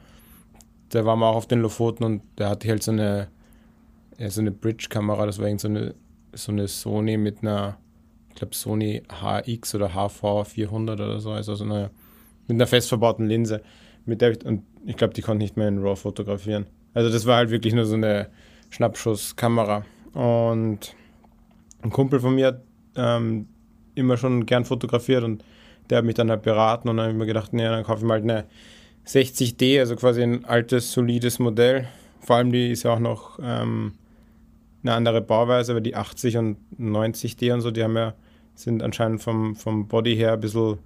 Da waren wir auch auf den Lofoten und da hatte ich halt so eine, ja, so eine Bridge-Kamera, das war irgend so eine, so eine Sony mit einer, ich glaube Sony HX oder HV 400 oder so, also so eine, mit einer fest verbauten Linse mit der ich, und ich glaube, die konnte nicht mehr in RAW fotografieren. Also das war halt wirklich nur so eine Schnappschusskamera. Und ein Kumpel von mir hat ähm, immer schon gern fotografiert und der hat mich dann halt beraten und dann habe ich mir gedacht, nee, dann kaufe ich mal halt eine 60D, also quasi ein altes, solides Modell. Vor allem die ist ja auch noch ähm, eine andere Bauweise, aber die 80 und 90D und so, die haben ja, sind anscheinend vom, vom Body her ein bisschen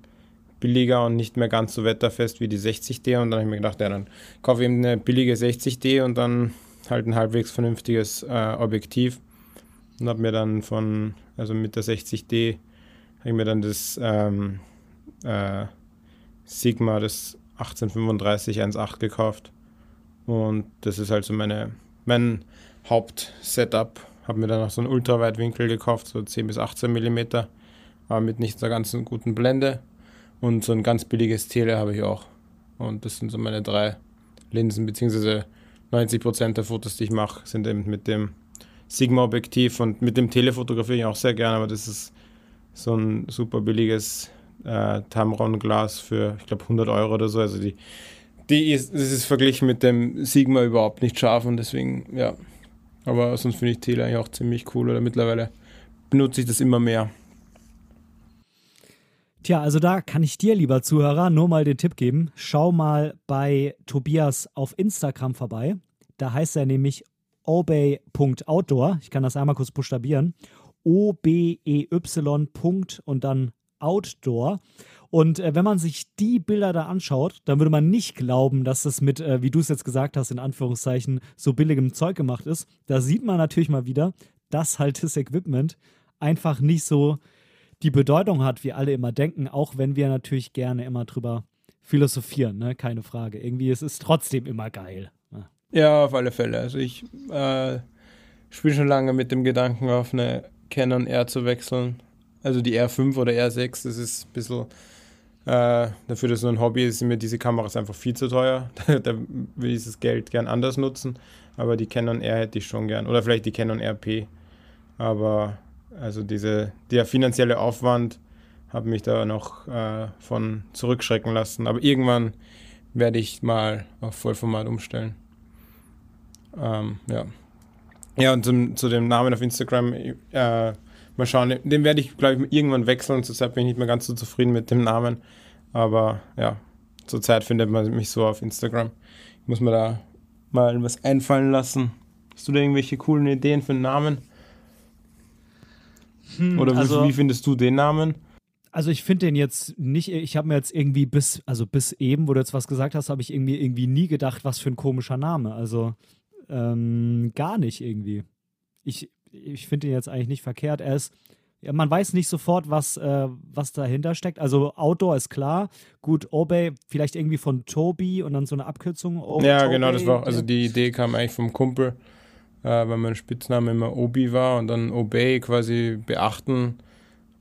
billiger und nicht mehr ganz so wetterfest wie die 60D. Und dann habe ich mir gedacht, ja, dann kaufe ich eben eine billige 60D und dann halt ein halbwegs vernünftiges äh, Objektiv. Und habe mir dann von, also mit der 60D, habe ich mir dann das ähm, äh, Sigma, das 1835 1.8 gekauft. Und das ist halt so meine, mein Hauptsetup. Habe mir dann noch so einen Ultraweitwinkel gekauft, so 10 bis 18 mm, aber mit nicht so ganz guten Blende. Und so ein ganz billiges Tele habe ich auch. Und das sind so meine drei Linsen, beziehungsweise 90% der Fotos, die ich mache, sind eben mit dem Sigma-Objektiv und mit dem Tele fotografiere ich auch sehr gerne, aber das ist so ein super billiges äh, Tamron-Glas für, ich glaube, 100 Euro oder so. Also die, die ist, das ist verglichen mit dem Sigma überhaupt nicht scharf und deswegen, ja. Aber sonst finde ich Tele eigentlich auch ziemlich cool oder mittlerweile benutze ich das immer mehr. Tja, also da kann ich dir, lieber Zuhörer, nur mal den Tipp geben. Schau mal bei Tobias auf Instagram vorbei. Da heißt er nämlich obey.outdoor. Ich kann das einmal kurz buchstabieren. O-B-E-Y. und dann Outdoor. Und äh, wenn man sich die Bilder da anschaut, dann würde man nicht glauben, dass das mit, äh, wie du es jetzt gesagt hast, in Anführungszeichen, so billigem Zeug gemacht ist. Da sieht man natürlich mal wieder, dass halt das Equipment einfach nicht so die Bedeutung hat, wie alle immer denken, auch wenn wir natürlich gerne immer drüber philosophieren, ne? keine Frage. Irgendwie ist es trotzdem immer geil. Ja, auf alle Fälle. Also ich äh, spiele schon lange mit dem Gedanken, auf eine Canon R zu wechseln. Also die R5 oder R6, das ist ein bisschen äh, dafür, dass es nur ein Hobby ist, sind mir diese Kameras einfach viel zu teuer. da will ich das Geld gern anders nutzen. Aber die Canon R hätte ich schon gern. Oder vielleicht die Canon RP. Aber also diese, der finanzielle Aufwand hat mich da noch äh, von zurückschrecken lassen. Aber irgendwann werde ich mal auf Vollformat umstellen. Ähm, ja. Ja, und zum, zu dem Namen auf Instagram, äh, mal schauen, den werde ich, glaube ich, irgendwann wechseln. Zurzeit bin ich nicht mehr ganz so zufrieden mit dem Namen. Aber ja, zurzeit findet man mich so auf Instagram. Ich muss mir da mal was einfallen lassen. Hast du da irgendwelche coolen Ideen für einen Namen? Hm, Oder also, wie, findest du den Namen? Also ich finde den jetzt nicht, ich habe mir jetzt irgendwie bis, also bis eben, wo du jetzt was gesagt hast, habe ich irgendwie, irgendwie nie gedacht, was für ein komischer Name. Also ähm, gar nicht irgendwie. Ich, ich finde den jetzt eigentlich nicht verkehrt. Er ist, man weiß nicht sofort, was, äh, was dahinter steckt. Also Outdoor ist klar. Gut, Obey, vielleicht irgendwie von Tobi und dann so eine Abkürzung. O ja, Obey. genau, das war, also die Idee kam eigentlich vom Kumpel äh, weil mein Spitzname immer Obi war und dann Obey quasi beachten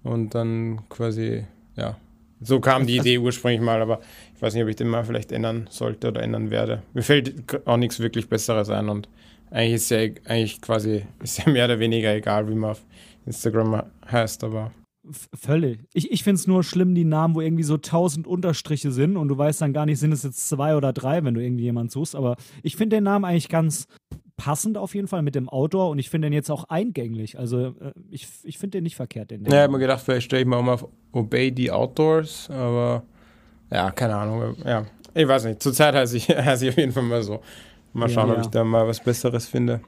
und dann quasi, ja, so kam die Idee ursprünglich mal, aber ich weiß nicht, ob ich den mal vielleicht ändern sollte oder ändern werde. Mir fällt auch nichts wirklich Besseres ein und eigentlich ist ja eigentlich quasi, ist ja mehr oder weniger egal, wie man auf Instagram heißt, aber. Völlig. Ich, ich finde es nur schlimm, die Namen, wo irgendwie so tausend Unterstriche sind und du weißt dann gar nicht, sind es jetzt zwei oder drei, wenn du irgendwie jemanden suchst. Aber ich finde den Namen eigentlich ganz passend auf jeden Fall mit dem Outdoor und ich finde den jetzt auch eingänglich. Also äh, ich, ich finde den nicht verkehrt. Den ja, ich habe mir gedacht, vielleicht stelle ich mal auf Obey the Outdoors, aber ja, keine Ahnung. Ja, ich weiß nicht. Zurzeit heiße ich, heiße ich auf jeden Fall mal so. Mal schauen, ja, ja. ob ich da mal was Besseres finde.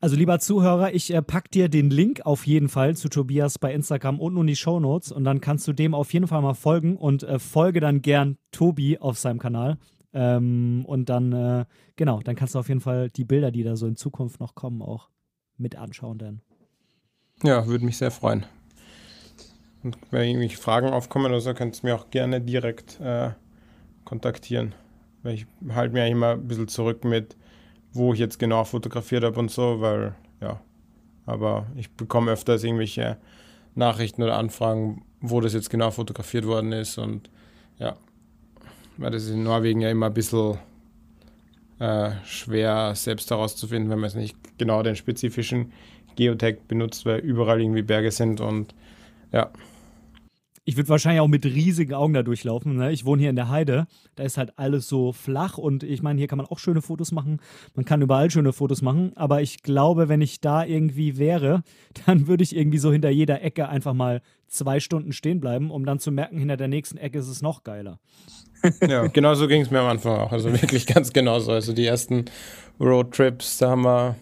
Also lieber Zuhörer, ich äh, pack dir den Link auf jeden Fall zu Tobias bei Instagram unten in die Show Notes und dann kannst du dem auf jeden Fall mal folgen und äh, folge dann gern Tobi auf seinem Kanal. Ähm, und dann, äh, genau, dann kannst du auf jeden Fall die Bilder, die da so in Zukunft noch kommen, auch mit anschauen dann. Ja, würde mich sehr freuen. Und wenn irgendwelche Fragen aufkommen oder so, kannst du mir auch gerne direkt äh, kontaktieren. Weil ich halte mir eigentlich immer ein bisschen zurück mit, wo ich jetzt genau fotografiert habe und so, weil, ja, aber ich bekomme öfters irgendwelche Nachrichten oder Anfragen, wo das jetzt genau fotografiert worden ist und ja, weil das ist in Norwegen ja immer ein bisschen äh, schwer selbst herauszufinden, wenn man es nicht genau den spezifischen Geotag benutzt, weil überall irgendwie Berge sind und ja. Ich würde wahrscheinlich auch mit riesigen Augen da durchlaufen. Ne? Ich wohne hier in der Heide. Da ist halt alles so flach und ich meine, hier kann man auch schöne Fotos machen. Man kann überall schöne Fotos machen. Aber ich glaube, wenn ich da irgendwie wäre, dann würde ich irgendwie so hinter jeder Ecke einfach mal zwei Stunden stehen bleiben, um dann zu merken, hinter der nächsten Ecke ist es noch geiler. ja, genau so ging es mir am Anfang auch. Also wirklich ganz genauso. Also die ersten Roadtrips, da haben wir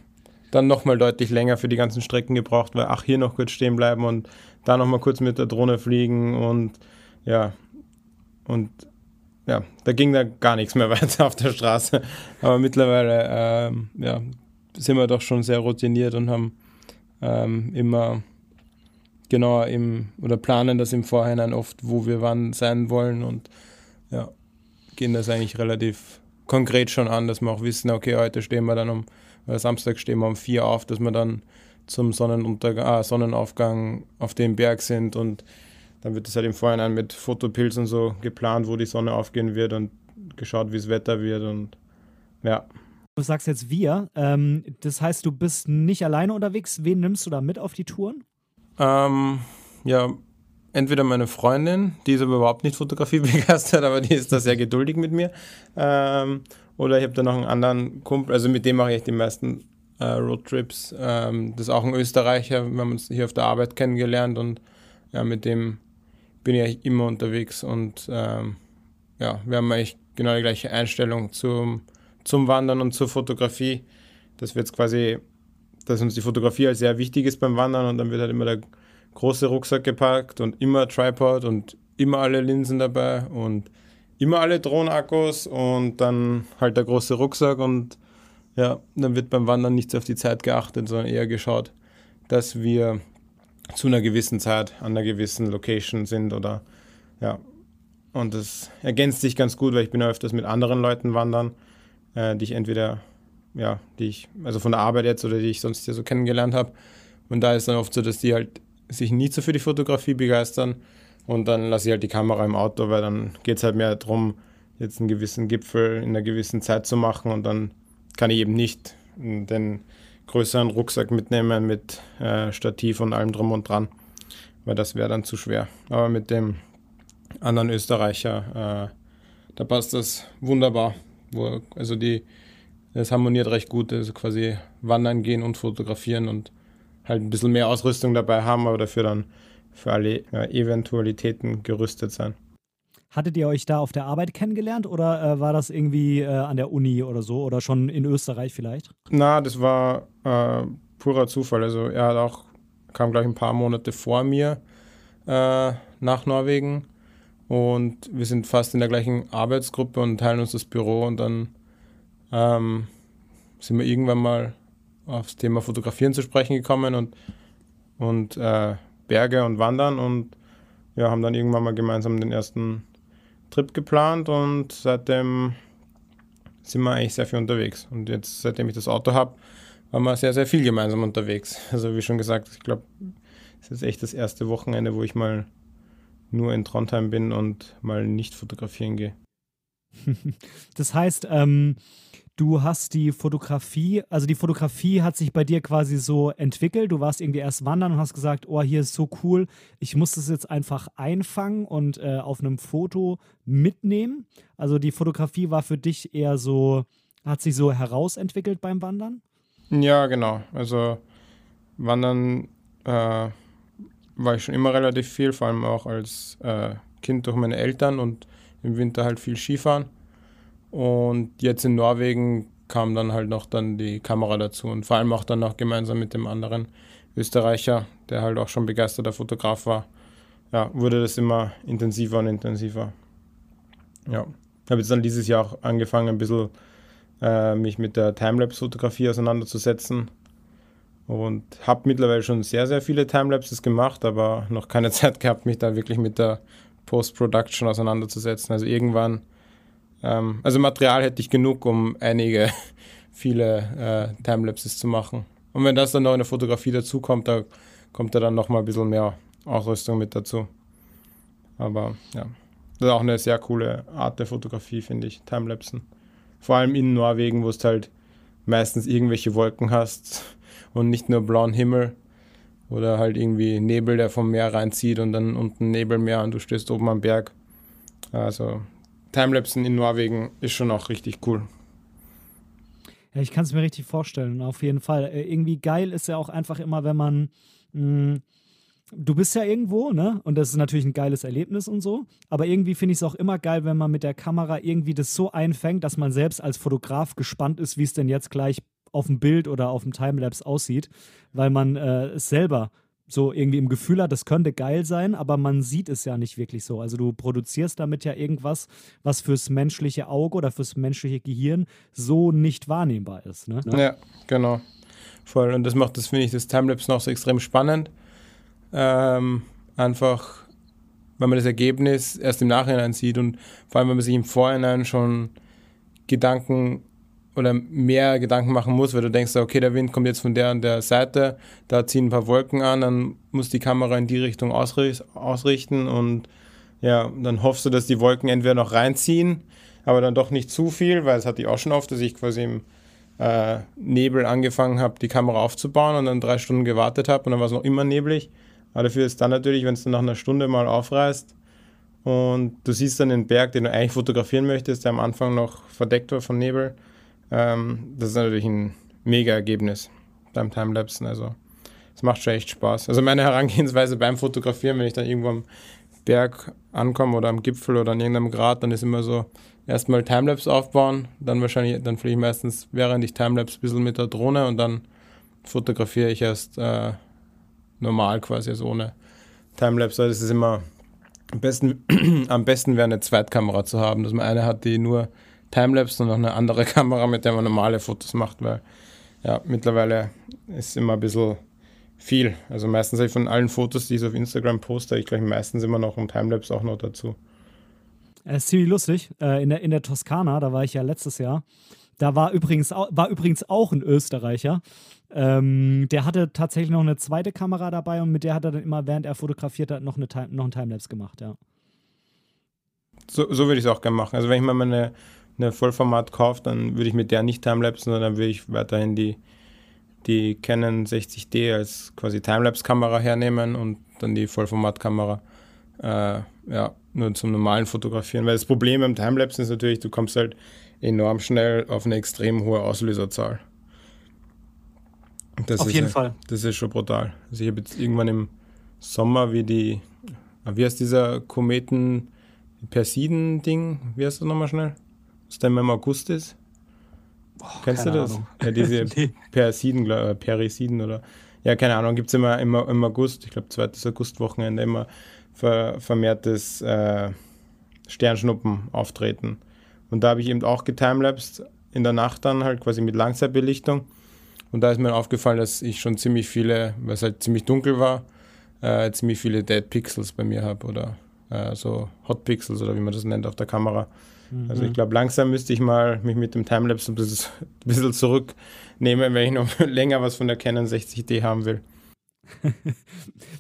dann nochmal deutlich länger für die ganzen Strecken gebraucht, weil ach, hier noch kurz stehen bleiben und da nochmal kurz mit der Drohne fliegen und ja, und ja, da ging da gar nichts mehr weiter auf der Straße. Aber mittlerweile ähm, ja, sind wir doch schon sehr routiniert und haben ähm, immer genauer im oder planen das im Vorhinein oft, wo wir wann sein wollen und ja, gehen das eigentlich relativ konkret schon an, dass wir auch wissen, okay, heute stehen wir dann um, oder Samstag stehen wir um vier auf, dass wir dann zum Sonnenuntergang, ah, Sonnenaufgang auf dem Berg sind und dann wird das halt im Vorhinein mit Fotopilz und so geplant, wo die Sonne aufgehen wird und geschaut, wie das Wetter wird und ja. Du sagst jetzt wir, ähm, das heißt, du bist nicht alleine unterwegs. Wen nimmst du da mit auf die Touren? Ähm, ja, entweder meine Freundin, die ist aber überhaupt nicht Fotografie begeistert, aber die ist da sehr geduldig mit mir. Ähm, oder ich habe da noch einen anderen Kumpel, also mit dem mache ich die meisten äh, Roadtrips. Ähm, das ist auch ein Österreicher, wir haben uns hier auf der Arbeit kennengelernt und ja, mit dem bin ich eigentlich immer unterwegs und ähm, ja, wir haben eigentlich genau die gleiche Einstellung zum, zum Wandern und zur Fotografie. Das wird quasi, dass uns die Fotografie als sehr wichtig ist beim Wandern und dann wird halt immer der große Rucksack gepackt und immer Tripod und immer alle Linsen dabei und immer alle Drohnenakkus und dann halt der große Rucksack und ja, dann wird beim Wandern nicht so auf die Zeit geachtet, sondern eher geschaut, dass wir zu einer gewissen Zeit an einer gewissen Location sind oder ja. Und das ergänzt sich ganz gut, weil ich bin öfters mit anderen Leuten wandern, äh, die ich entweder, ja, die ich, also von der Arbeit jetzt oder die ich sonst hier so kennengelernt habe. Und da ist dann oft so, dass die halt sich nicht so für die Fotografie begeistern. Und dann lasse ich halt die Kamera im Auto, weil dann geht es halt mehr darum, jetzt einen gewissen Gipfel in einer gewissen Zeit zu machen und dann kann ich eben nicht den größeren Rucksack mitnehmen mit äh, Stativ und allem drum und dran, weil das wäre dann zu schwer. Aber mit dem anderen Österreicher, äh, da passt das wunderbar. Wo, also die, das harmoniert recht gut, also quasi wandern gehen und fotografieren und halt ein bisschen mehr Ausrüstung dabei haben, aber dafür dann für alle äh, Eventualitäten gerüstet sein. Hattet ihr euch da auf der Arbeit kennengelernt oder äh, war das irgendwie äh, an der Uni oder so oder schon in Österreich vielleicht? Na, das war äh, purer Zufall. Also er hat auch, kam gleich ein paar Monate vor mir äh, nach Norwegen und wir sind fast in der gleichen Arbeitsgruppe und teilen uns das Büro und dann ähm, sind wir irgendwann mal aufs Thema Fotografieren zu sprechen gekommen und, und äh, Berge und Wandern und ja, haben dann irgendwann mal gemeinsam den ersten Trip geplant und seitdem sind wir eigentlich sehr viel unterwegs. Und jetzt, seitdem ich das Auto habe, waren wir sehr, sehr viel gemeinsam unterwegs. Also wie schon gesagt, ich glaube, es ist echt das erste Wochenende, wo ich mal nur in Trondheim bin und mal nicht fotografieren gehe. Das heißt, ähm, du hast die Fotografie, also die Fotografie hat sich bei dir quasi so entwickelt. Du warst irgendwie erst wandern und hast gesagt, oh, hier ist so cool, ich muss das jetzt einfach einfangen und äh, auf einem Foto mitnehmen. Also die Fotografie war für dich eher so, hat sich so herausentwickelt beim Wandern? Ja, genau. Also Wandern äh, war ich schon immer relativ viel, vor allem auch als äh, Kind durch meine Eltern und im Winter halt viel Skifahren. Und jetzt in Norwegen kam dann halt noch dann die Kamera dazu und vor allem auch dann noch gemeinsam mit dem anderen Österreicher, der halt auch schon begeisterter Fotograf war, ja, wurde das immer intensiver und intensiver. Ja, habe jetzt dann dieses Jahr auch angefangen, ein bisschen äh, mich mit der Timelapse-Fotografie auseinanderzusetzen und habe mittlerweile schon sehr, sehr viele Timelapses gemacht, aber noch keine Zeit gehabt, mich da wirklich mit der Post-Production auseinanderzusetzen. Also irgendwann ähm, also Material hätte ich genug, um einige, viele äh, Timelapses zu machen. Und wenn das dann noch in der Fotografie dazukommt, da kommt da dann nochmal ein bisschen mehr Ausrüstung mit dazu. Aber ja, das ist auch eine sehr coole Art der Fotografie, finde ich, Timelapsen. Vor allem in Norwegen, wo es halt meistens irgendwelche Wolken hast und nicht nur blauen Himmel oder halt irgendwie Nebel, der vom Meer reinzieht und dann unten Nebelmeer und du stehst oben am Berg. Also Timelapsen in Norwegen ist schon auch richtig cool. Ja, ich kann es mir richtig vorstellen, auf jeden Fall. Äh, irgendwie geil ist ja auch einfach immer, wenn man. Mh, mm, du bist ja irgendwo, ne? Und das ist natürlich ein geiles Erlebnis und so. Aber irgendwie finde ich es auch immer geil, wenn man mit der Kamera irgendwie das so einfängt, dass man selbst als Fotograf gespannt ist, wie es denn jetzt gleich auf dem Bild oder auf dem Timelapse aussieht, weil man äh, es selber so irgendwie im Gefühl hat, das könnte geil sein, aber man sieht es ja nicht wirklich so. Also du produzierst damit ja irgendwas, was fürs menschliche Auge oder fürs menschliche Gehirn so nicht wahrnehmbar ist. Ne? Ja, genau. Voll. Und das macht das, finde ich, das Timelapse noch so extrem spannend. Ähm, einfach, weil man das Ergebnis erst im Nachhinein sieht und vor allem, wenn man sich im Vorhinein schon Gedanken oder mehr Gedanken machen muss, weil du denkst, okay, der Wind kommt jetzt von der und der Seite, da ziehen ein paar Wolken an, dann muss die Kamera in die Richtung ausrichten und ja, dann hoffst du, dass die Wolken entweder noch reinziehen, aber dann doch nicht zu viel, weil es hatte ich auch schon oft, dass ich quasi im äh, Nebel angefangen habe, die Kamera aufzubauen und dann drei Stunden gewartet habe und dann war es noch immer neblig. Aber dafür ist dann natürlich, wenn es dann nach einer Stunde mal aufreißt und du siehst dann den Berg, den du eigentlich fotografieren möchtest, der am Anfang noch verdeckt war von Nebel, ähm, das ist natürlich ein mega Ergebnis beim Timelapsen. Also es macht schon echt Spaß. Also meine Herangehensweise beim Fotografieren, wenn ich dann irgendwo am Berg ankomme oder am Gipfel oder an irgendeinem Grat, dann ist immer so, erstmal Timelapse aufbauen, dann wahrscheinlich, dann fliege ich meistens, während ich Timelapse ein bisschen mit der Drohne und dann fotografiere ich erst äh, normal quasi, also ohne Timelapse. Also es ist immer am besten, am besten wäre eine Zweitkamera zu haben, dass man eine hat, die nur Timelapse und noch eine andere Kamera, mit der man normale Fotos macht, weil ja, mittlerweile ist immer ein bisschen viel. Also meistens habe ich von allen Fotos, die ich auf Instagram poste, ich gleich meistens immer noch ein Timelapse auch noch dazu. Das ist ziemlich lustig. Äh, in, der, in der Toskana, da war ich ja letztes Jahr, da war übrigens, war übrigens auch ein Österreicher. Ähm, der hatte tatsächlich noch eine zweite Kamera dabei und mit der hat er dann immer, während er fotografiert hat, noch, eine noch einen Timelapse gemacht, ja. So, so würde ich es auch gerne machen. Also wenn ich mal eine, eine Vollformat kaufe, dann würde ich mit der nicht Timelapse, sondern dann würde ich weiterhin die, die Canon 60D als quasi Timelapse-Kamera hernehmen und dann die Vollformatkamera äh, ja, nur zum normalen Fotografieren. Weil das Problem beim Timelapse ist natürlich, du kommst halt enorm schnell auf eine extrem hohe Auslöserzahl. Das auf jeden ja, Fall. Das ist schon brutal. Also ich habe jetzt irgendwann im Sommer wie die, wie heißt dieser Kometen Persiden-Ding? Wie heißt das nochmal schnell? Was dann im August ist? Oh, Kennst du das? Ahnung. Ja, diese nee. Persiden, glaube Perisiden oder ja, keine Ahnung, gibt es immer, immer im August, ich glaube zweites Augustwochenende immer ver, vermehrtes äh, Sternschnuppen auftreten. Und da habe ich eben auch getimelapsed in der Nacht dann halt quasi mit Langzeitbelichtung. Und da ist mir aufgefallen, dass ich schon ziemlich viele, weil es halt ziemlich dunkel war, äh, ziemlich viele Dead Pixels bei mir habe oder äh, so Hot Pixels oder wie man das nennt auf der Kamera. Mhm. Also ich glaube, langsam müsste ich mal mich mit dem Timelapse ein bisschen, ein bisschen zurücknehmen, wenn ich noch länger was von der Canon 60D haben will.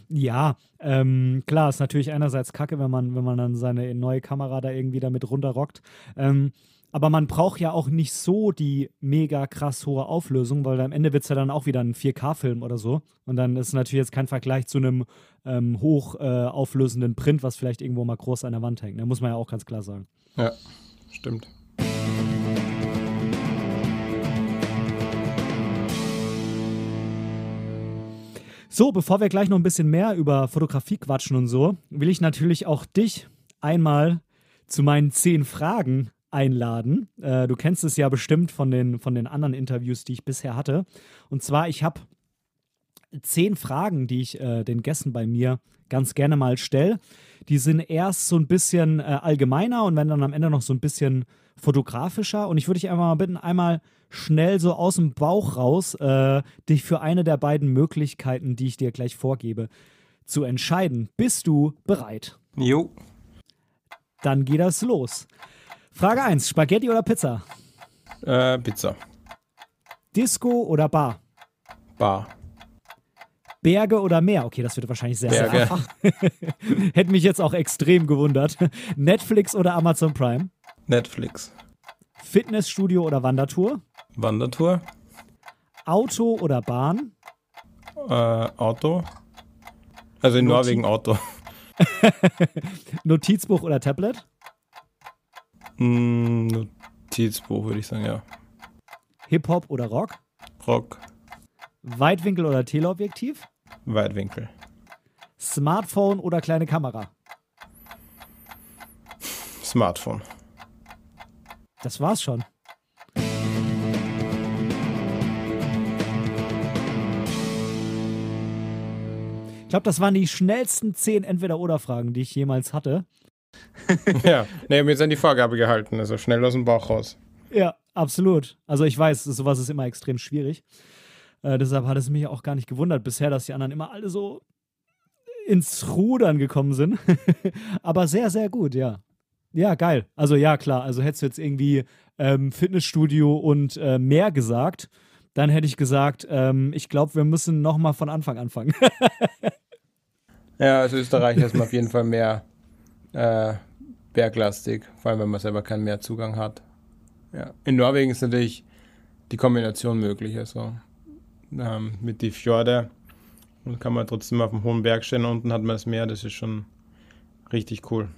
ja, ähm, klar, ist natürlich einerseits kacke, wenn man, wenn man dann seine neue Kamera da irgendwie damit runterrockt. Ähm, aber man braucht ja auch nicht so die mega krass hohe Auflösung, weil am Ende wird es ja dann auch wieder ein 4K-Film oder so. Und dann ist natürlich jetzt kein Vergleich zu einem ähm, hoch äh, auflösenden Print, was vielleicht irgendwo mal groß an der Wand hängt. Da muss man ja auch ganz klar sagen. Ja, stimmt. So, bevor wir gleich noch ein bisschen mehr über Fotografie quatschen und so, will ich natürlich auch dich einmal zu meinen zehn Fragen einladen. Äh, du kennst es ja bestimmt von den, von den anderen Interviews, die ich bisher hatte. Und zwar, ich habe zehn Fragen, die ich äh, den Gästen bei mir ganz gerne mal stelle. Die sind erst so ein bisschen äh, allgemeiner und werden dann am Ende noch so ein bisschen fotografischer. Und ich würde dich einfach mal bitten, einmal schnell so aus dem Bauch raus, äh, dich für eine der beiden Möglichkeiten, die ich dir gleich vorgebe, zu entscheiden. Bist du bereit? Jo. Dann geht das los. Frage 1: Spaghetti oder Pizza? Äh, Pizza. Disco oder Bar? Bar. Berge oder Meer? Okay, das wird wahrscheinlich sehr, Berge. sehr einfach. Hätte mich jetzt auch extrem gewundert. Netflix oder Amazon Prime? Netflix. Fitnessstudio oder Wandertour? Wandertour. Auto oder Bahn? Äh, Auto. Also in Notiz Norwegen Auto. Notizbuch oder Tablet? Mm, Notizbuch, würde ich sagen, ja. Hip-Hop oder Rock? Rock. Weitwinkel oder Teleobjektiv? Weitwinkel. Smartphone oder kleine Kamera? Smartphone. Das war's schon. Ich glaube, das waren die schnellsten zehn Entweder-Oder-Fragen, die ich jemals hatte. ja, ne, mir ist an die Vorgabe gehalten, also schnell aus dem Bauch raus. Ja, absolut. Also ich weiß, sowas ist immer extrem schwierig. Äh, deshalb hat es mich auch gar nicht gewundert bisher, dass die anderen immer alle so ins Rudern gekommen sind. Aber sehr, sehr gut, ja. Ja, geil. Also ja, klar. Also hättest du jetzt irgendwie ähm, Fitnessstudio und äh, mehr gesagt, dann hätte ich gesagt, ähm, ich glaube, wir müssen nochmal von Anfang anfangen. ja, als Österreicher ist auf jeden Fall mehr äh, berglastig, vor allem wenn man selber keinen Meerzugang hat. Ja. In Norwegen ist natürlich die Kombination möglich. Also ähm, mit die Fjorde und kann man trotzdem auf dem hohen Berg stehen. Unten hat man das Meer, das ist schon richtig cool.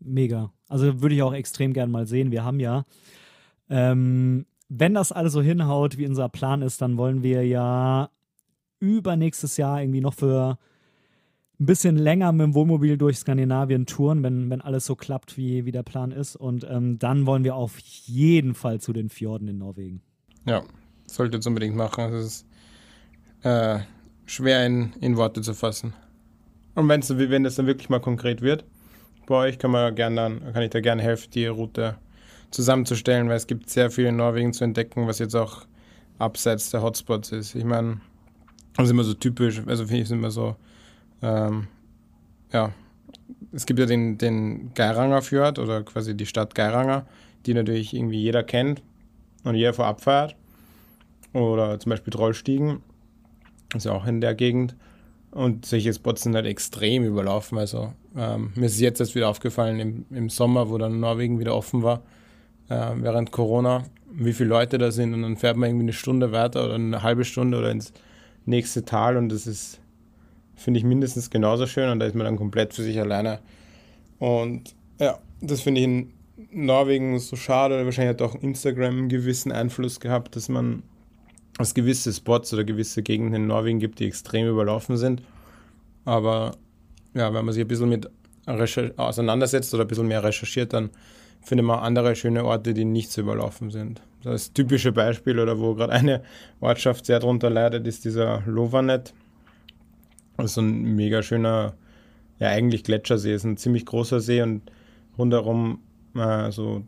Mega. Also würde ich auch extrem gern mal sehen. Wir haben ja, ähm, wenn das alles so hinhaut, wie unser Plan ist, dann wollen wir ja übernächstes Jahr irgendwie noch für ein bisschen länger mit dem Wohnmobil durch Skandinavien touren, wenn, wenn alles so klappt, wie, wie der Plan ist. Und ähm, dann wollen wir auf jeden Fall zu den Fjorden in Norwegen. Ja, solltet ihr unbedingt machen. Es ist äh, schwer in, in Worte zu fassen. Und wenn's, wenn das dann wirklich mal konkret wird, bei euch kann, man gern dann, kann ich da gerne helfen, die Route zusammenzustellen, weil es gibt sehr viel in Norwegen zu entdecken, was jetzt auch abseits der Hotspots ist. Ich meine, das ist immer so typisch, also finde ich es immer so, ähm, ja, es gibt ja den, den Geiranger Fjord oder quasi die Stadt Geiranger, die natürlich irgendwie jeder kennt und jeder vorab fährt. Oder zum Beispiel Trollstiegen, ist ja auch in der Gegend. Und solche Spots sind halt extrem überlaufen. Also ähm, mir ist jetzt erst wieder aufgefallen im, im Sommer, wo dann Norwegen wieder offen war, äh, während Corona, wie viele Leute da sind. Und dann fährt man irgendwie eine Stunde weiter oder eine halbe Stunde oder ins nächste Tal und das ist, finde ich, mindestens genauso schön und da ist man dann komplett für sich alleine. Und ja, das finde ich in Norwegen so schade. Wahrscheinlich hat auch Instagram einen gewissen Einfluss gehabt, dass man es gewisse Spots oder gewisse Gegenden in Norwegen gibt, die extrem überlaufen sind. Aber ja, wenn man sich ein bisschen mit auseinandersetzt oder ein bisschen mehr recherchiert, dann findet man andere schöne Orte, die nicht so überlaufen sind. Das typische Beispiel oder wo gerade eine Ortschaft sehr darunter leidet, ist dieser Lovanet. Das ist so ein mega schöner, ja eigentlich Gletschersee, ist ein ziemlich großer See und rundherum, also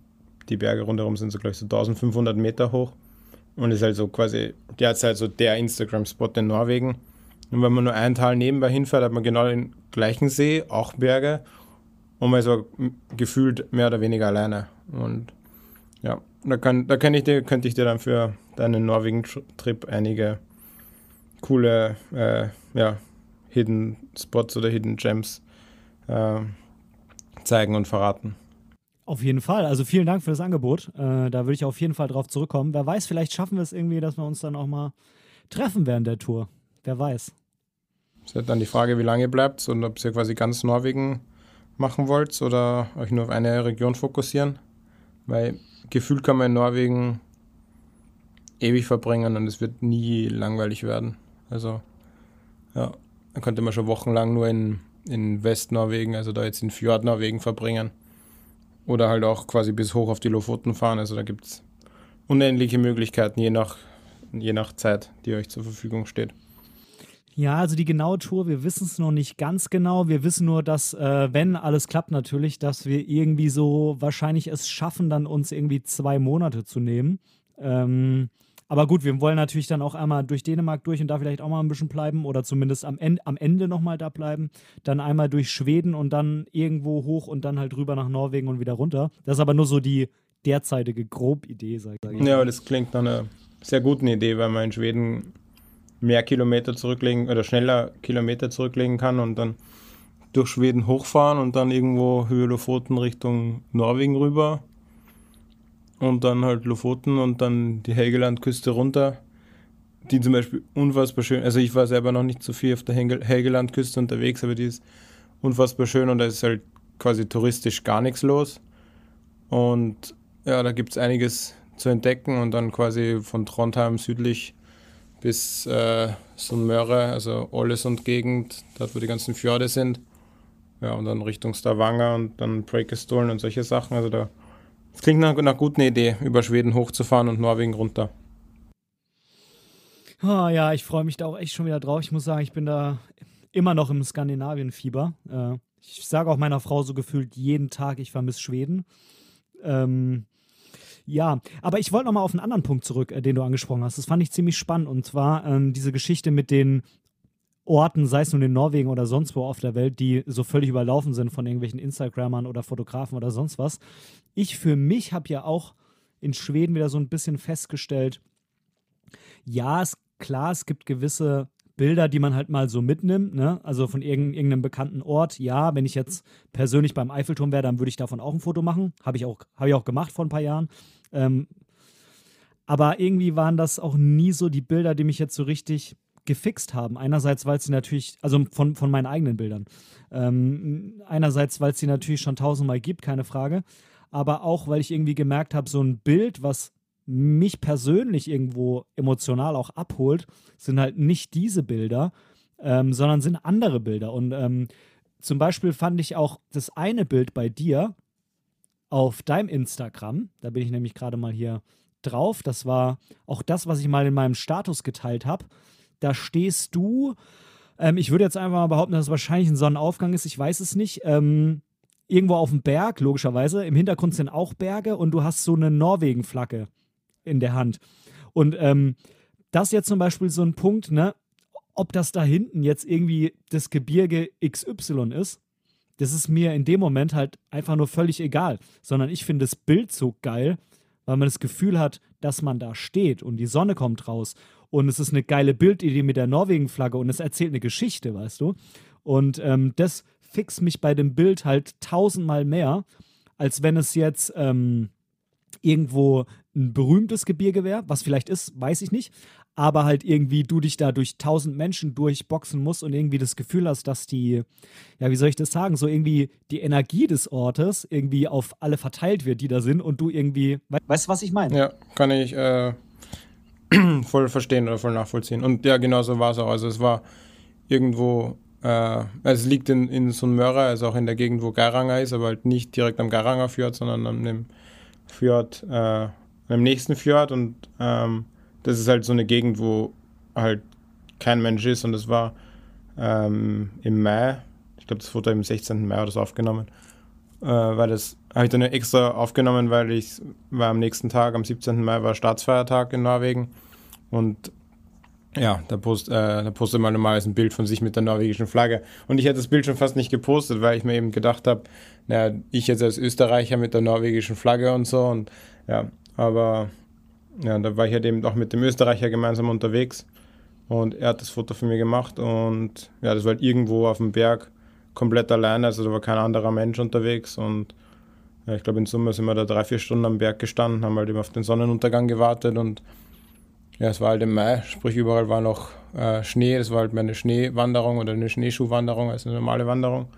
die Berge rundherum sind so gleich so 1500 Meter hoch und ist halt so quasi derzeit so der Instagram-Spot in Norwegen. Und wenn man nur ein Tal nebenbei hinfährt, hat man genau den gleichen See, auch Berge und man ist so gefühlt mehr oder weniger alleine. Und ja, da, kann, da kann ich dir, könnte ich dir dann für deinen Norwegen-Trip einige coole äh, ja, Hidden Spots oder Hidden Gems äh, zeigen und verraten. Auf jeden Fall. Also vielen Dank für das Angebot. Äh, da würde ich auf jeden Fall drauf zurückkommen. Wer weiß, vielleicht schaffen wir es irgendwie, dass wir uns dann auch mal treffen während der Tour. Wer weiß. Es ist dann die Frage, wie lange bleibt und ob ihr quasi ganz Norwegen machen wollt oder euch nur auf eine Region fokussieren. Weil gefühlt kann man in Norwegen ewig verbringen und es wird nie langweilig werden. Also, ja, da könnte man schon wochenlang nur in, in Westnorwegen, also da jetzt in Fjordnorwegen verbringen. Oder halt auch quasi bis hoch auf die Lofoten fahren. Also da gibt es unendliche Möglichkeiten, je nach, je nach Zeit, die euch zur Verfügung steht. Ja, also die genaue Tour, wir wissen es noch nicht ganz genau. Wir wissen nur, dass, äh, wenn alles klappt natürlich, dass wir irgendwie so wahrscheinlich es schaffen, dann uns irgendwie zwei Monate zu nehmen. Ähm, aber gut, wir wollen natürlich dann auch einmal durch Dänemark durch und da vielleicht auch mal ein bisschen bleiben oder zumindest am, Ende, am Ende nochmal da bleiben. Dann einmal durch Schweden und dann irgendwo hoch und dann halt rüber nach Norwegen und wieder runter. Das ist aber nur so die derzeitige Grobidee, sag ich. Ja, aber das klingt nach einer sehr guten Idee, weil man in Schweden mehr Kilometer zurücklegen oder schneller Kilometer zurücklegen kann und dann durch Schweden hochfahren und dann irgendwo Höhe Lofoten Richtung Norwegen rüber und dann halt Lofoten und dann die Helgelandküste runter, die zum Beispiel unfassbar schön, also ich war selber noch nicht so viel auf der Helgelandküste unterwegs, aber die ist unfassbar schön und da ist halt quasi touristisch gar nichts los und ja, da gibt es einiges zu entdecken und dann quasi von Trondheim südlich bis äh, Sunnmøre, also Ålesund Gegend, dort wo die ganzen Fjorde sind. Ja, und dann Richtung Stavanger und dann Breakestolen und solche Sachen. Also da, das klingt nach, einer guten Idee, über Schweden hochzufahren und Norwegen runter. Oh, ja, ich freue mich da auch echt schon wieder drauf. Ich muss sagen, ich bin da immer noch im Skandinavien-Fieber. Äh, ich sage auch meiner Frau so gefühlt jeden Tag, ich vermisse Schweden. Ähm, ja, aber ich wollte nochmal auf einen anderen Punkt zurück, äh, den du angesprochen hast. Das fand ich ziemlich spannend und zwar ähm, diese Geschichte mit den Orten, sei es nun in Norwegen oder sonst wo auf der Welt, die so völlig überlaufen sind von irgendwelchen Instagrammern oder Fotografen oder sonst was. Ich für mich habe ja auch in Schweden wieder so ein bisschen festgestellt, ja, ist klar, es gibt gewisse Bilder, die man halt mal so mitnimmt, ne? Also von irgendeinem bekannten Ort. Ja, wenn ich jetzt persönlich beim Eiffelturm wäre, dann würde ich davon auch ein Foto machen. Habe ich, auch, hab ich auch gemacht vor ein paar Jahren. Ähm, aber irgendwie waren das auch nie so die Bilder, die mich jetzt so richtig gefixt haben. Einerseits, weil sie natürlich, also von, von meinen eigenen Bildern. Ähm, einerseits, weil es sie natürlich schon tausendmal gibt, keine Frage. Aber auch, weil ich irgendwie gemerkt habe, so ein Bild, was mich persönlich irgendwo emotional auch abholt, sind halt nicht diese Bilder, ähm, sondern sind andere Bilder. Und ähm, zum Beispiel fand ich auch das eine Bild bei dir auf deinem Instagram, da bin ich nämlich gerade mal hier drauf, das war auch das, was ich mal in meinem Status geteilt habe. Da stehst du, ähm, ich würde jetzt einfach mal behaupten, dass es wahrscheinlich ein Sonnenaufgang ist, ich weiß es nicht. Ähm, irgendwo auf dem Berg, logischerweise. Im Hintergrund sind auch Berge und du hast so eine Norwegen-Flagge in der Hand. Und ähm, das jetzt zum Beispiel so ein Punkt, ne? Ob das da hinten jetzt irgendwie das Gebirge XY ist, das ist mir in dem Moment halt einfach nur völlig egal. Sondern ich finde das Bild so geil, weil man das Gefühl hat, dass man da steht und die Sonne kommt raus. Und es ist eine geile Bildidee mit der Norwegen-Flagge und es erzählt eine Geschichte, weißt du? Und ähm, das fixt mich bei dem Bild halt tausendmal mehr, als wenn es jetzt ähm, irgendwo ein berühmtes Gebirge wäre, was vielleicht ist, weiß ich nicht, aber halt irgendwie du dich da durch tausend Menschen durchboxen musst und irgendwie das Gefühl hast, dass die, ja, wie soll ich das sagen, so irgendwie die Energie des Ortes irgendwie auf alle verteilt wird, die da sind und du irgendwie, weißt du, was ich meine? Ja, kann ich äh, voll verstehen oder voll nachvollziehen. Und ja, genau so war es auch. Also es war irgendwo, äh, also es liegt in, in Möhrer, also auch in der Gegend, wo Geiranger ist, aber halt nicht direkt am Geiranger Fjord, sondern an dem Fjord, äh, am nächsten Fjord und ähm, das ist halt so eine Gegend, wo halt kein Mensch ist und das war ähm, im Mai, ich glaube, das wurde im 16. Mai oder so aufgenommen, äh, weil das habe ich dann extra aufgenommen, weil ich war am nächsten Tag, am 17. Mai war Staatsfeiertag in Norwegen und ja, da, post, äh, da postet man normalerweise ein Bild von sich mit der norwegischen Flagge. Und ich hätte das Bild schon fast nicht gepostet, weil ich mir eben gedacht habe, naja, ich jetzt als Österreicher mit der norwegischen Flagge und so. Und ja, aber ja, da war ich halt eben auch mit dem Österreicher gemeinsam unterwegs und er hat das Foto für mich gemacht und ja, das war halt irgendwo auf dem Berg komplett alleine, also da war kein anderer Mensch unterwegs und ja, ich glaube in Summe sind wir da drei, vier Stunden am Berg gestanden, haben halt eben auf den Sonnenuntergang gewartet und ja, es war halt im Mai, sprich überall war noch äh, Schnee, das war halt mehr eine Schneewanderung oder eine Schneeschuhwanderung als eine normale Wanderung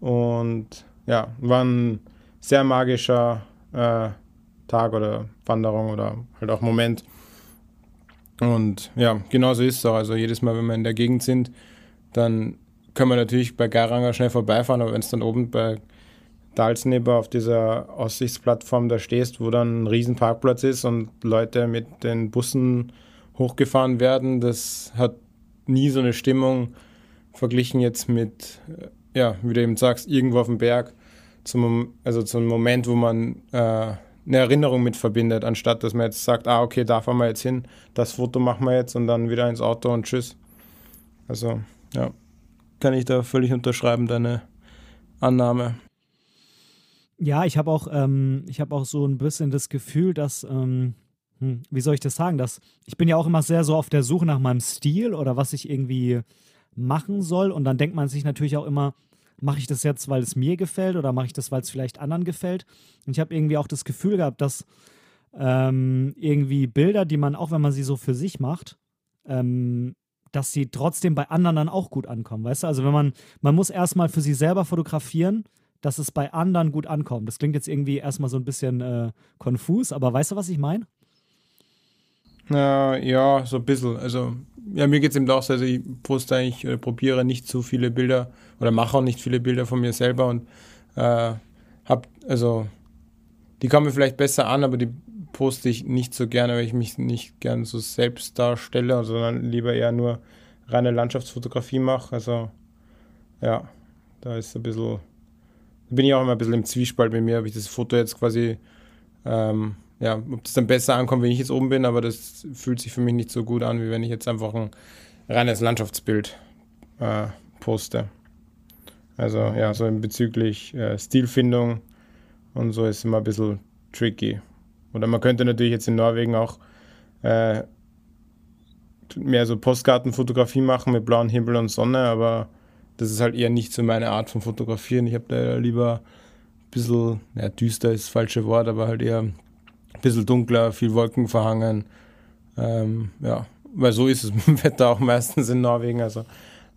und ja, war ein sehr magischer äh, Tag oder Wanderung oder halt auch Moment. Und ja, genauso ist es auch. Also jedes Mal, wenn wir in der Gegend sind, dann können wir natürlich bei Geiranger schnell vorbeifahren, aber wenn es dann oben bei Dalsneber auf dieser Aussichtsplattform da stehst, wo dann ein riesen Parkplatz ist und Leute mit den Bussen hochgefahren werden, das hat nie so eine Stimmung verglichen jetzt mit, äh, ja, wie du eben sagst, irgendwo auf dem Berg, zum, also zum Moment, wo man äh, eine Erinnerung mit verbindet, anstatt dass man jetzt sagt, ah, okay, da fahren wir jetzt hin, das Foto machen wir jetzt und dann wieder ins Auto und tschüss. Also, ja, kann ich da völlig unterschreiben, deine Annahme. Ja, ich habe auch, ähm, ich auch so ein bisschen das Gefühl, dass, ähm, hm, wie soll ich das sagen, dass ich bin ja auch immer sehr so auf der Suche nach meinem Stil oder was ich irgendwie machen soll und dann denkt man sich natürlich auch immer, mache ich das jetzt, weil es mir gefällt oder mache ich das, weil es vielleicht anderen gefällt? Und ich habe irgendwie auch das Gefühl gehabt, dass ähm, irgendwie Bilder, die man, auch wenn man sie so für sich macht, ähm, dass sie trotzdem bei anderen dann auch gut ankommen. Weißt du, also wenn man, man muss erstmal für sich selber fotografieren, dass es bei anderen gut ankommt. Das klingt jetzt irgendwie erstmal so ein bisschen äh, konfus, aber weißt du, was ich meine? Ja, ja, so ein bisschen. Also, ja, mir geht es eben auch so. Also, ich poste eigentlich oder probiere nicht so viele Bilder oder mache auch nicht viele Bilder von mir selber und äh, habe, also, die kommen mir vielleicht besser an, aber die poste ich nicht so gerne, weil ich mich nicht gern so selbst darstelle, sondern lieber eher nur reine Landschaftsfotografie mache. Also, ja, da ist ein bisschen, bin ich auch immer ein bisschen im Zwiespalt mit mir, ob ich das Foto jetzt quasi ähm, ja, ob das dann besser ankommt, wenn ich jetzt oben bin, aber das fühlt sich für mich nicht so gut an, wie wenn ich jetzt einfach ein reines Landschaftsbild äh, poste. Also ja, so bezüglich äh, Stilfindung und so ist immer ein bisschen tricky. Oder man könnte natürlich jetzt in Norwegen auch äh, mehr so Postkartenfotografie machen mit blauem Himmel und Sonne, aber das ist halt eher nicht so meine Art von Fotografieren. Ich habe da lieber ein bisschen, ja, düster ist das falsche Wort, aber halt eher bisschen dunkler, viel Wolken verhangen. Ähm, ja, weil so ist es mit dem Wetter auch meistens in Norwegen. Also,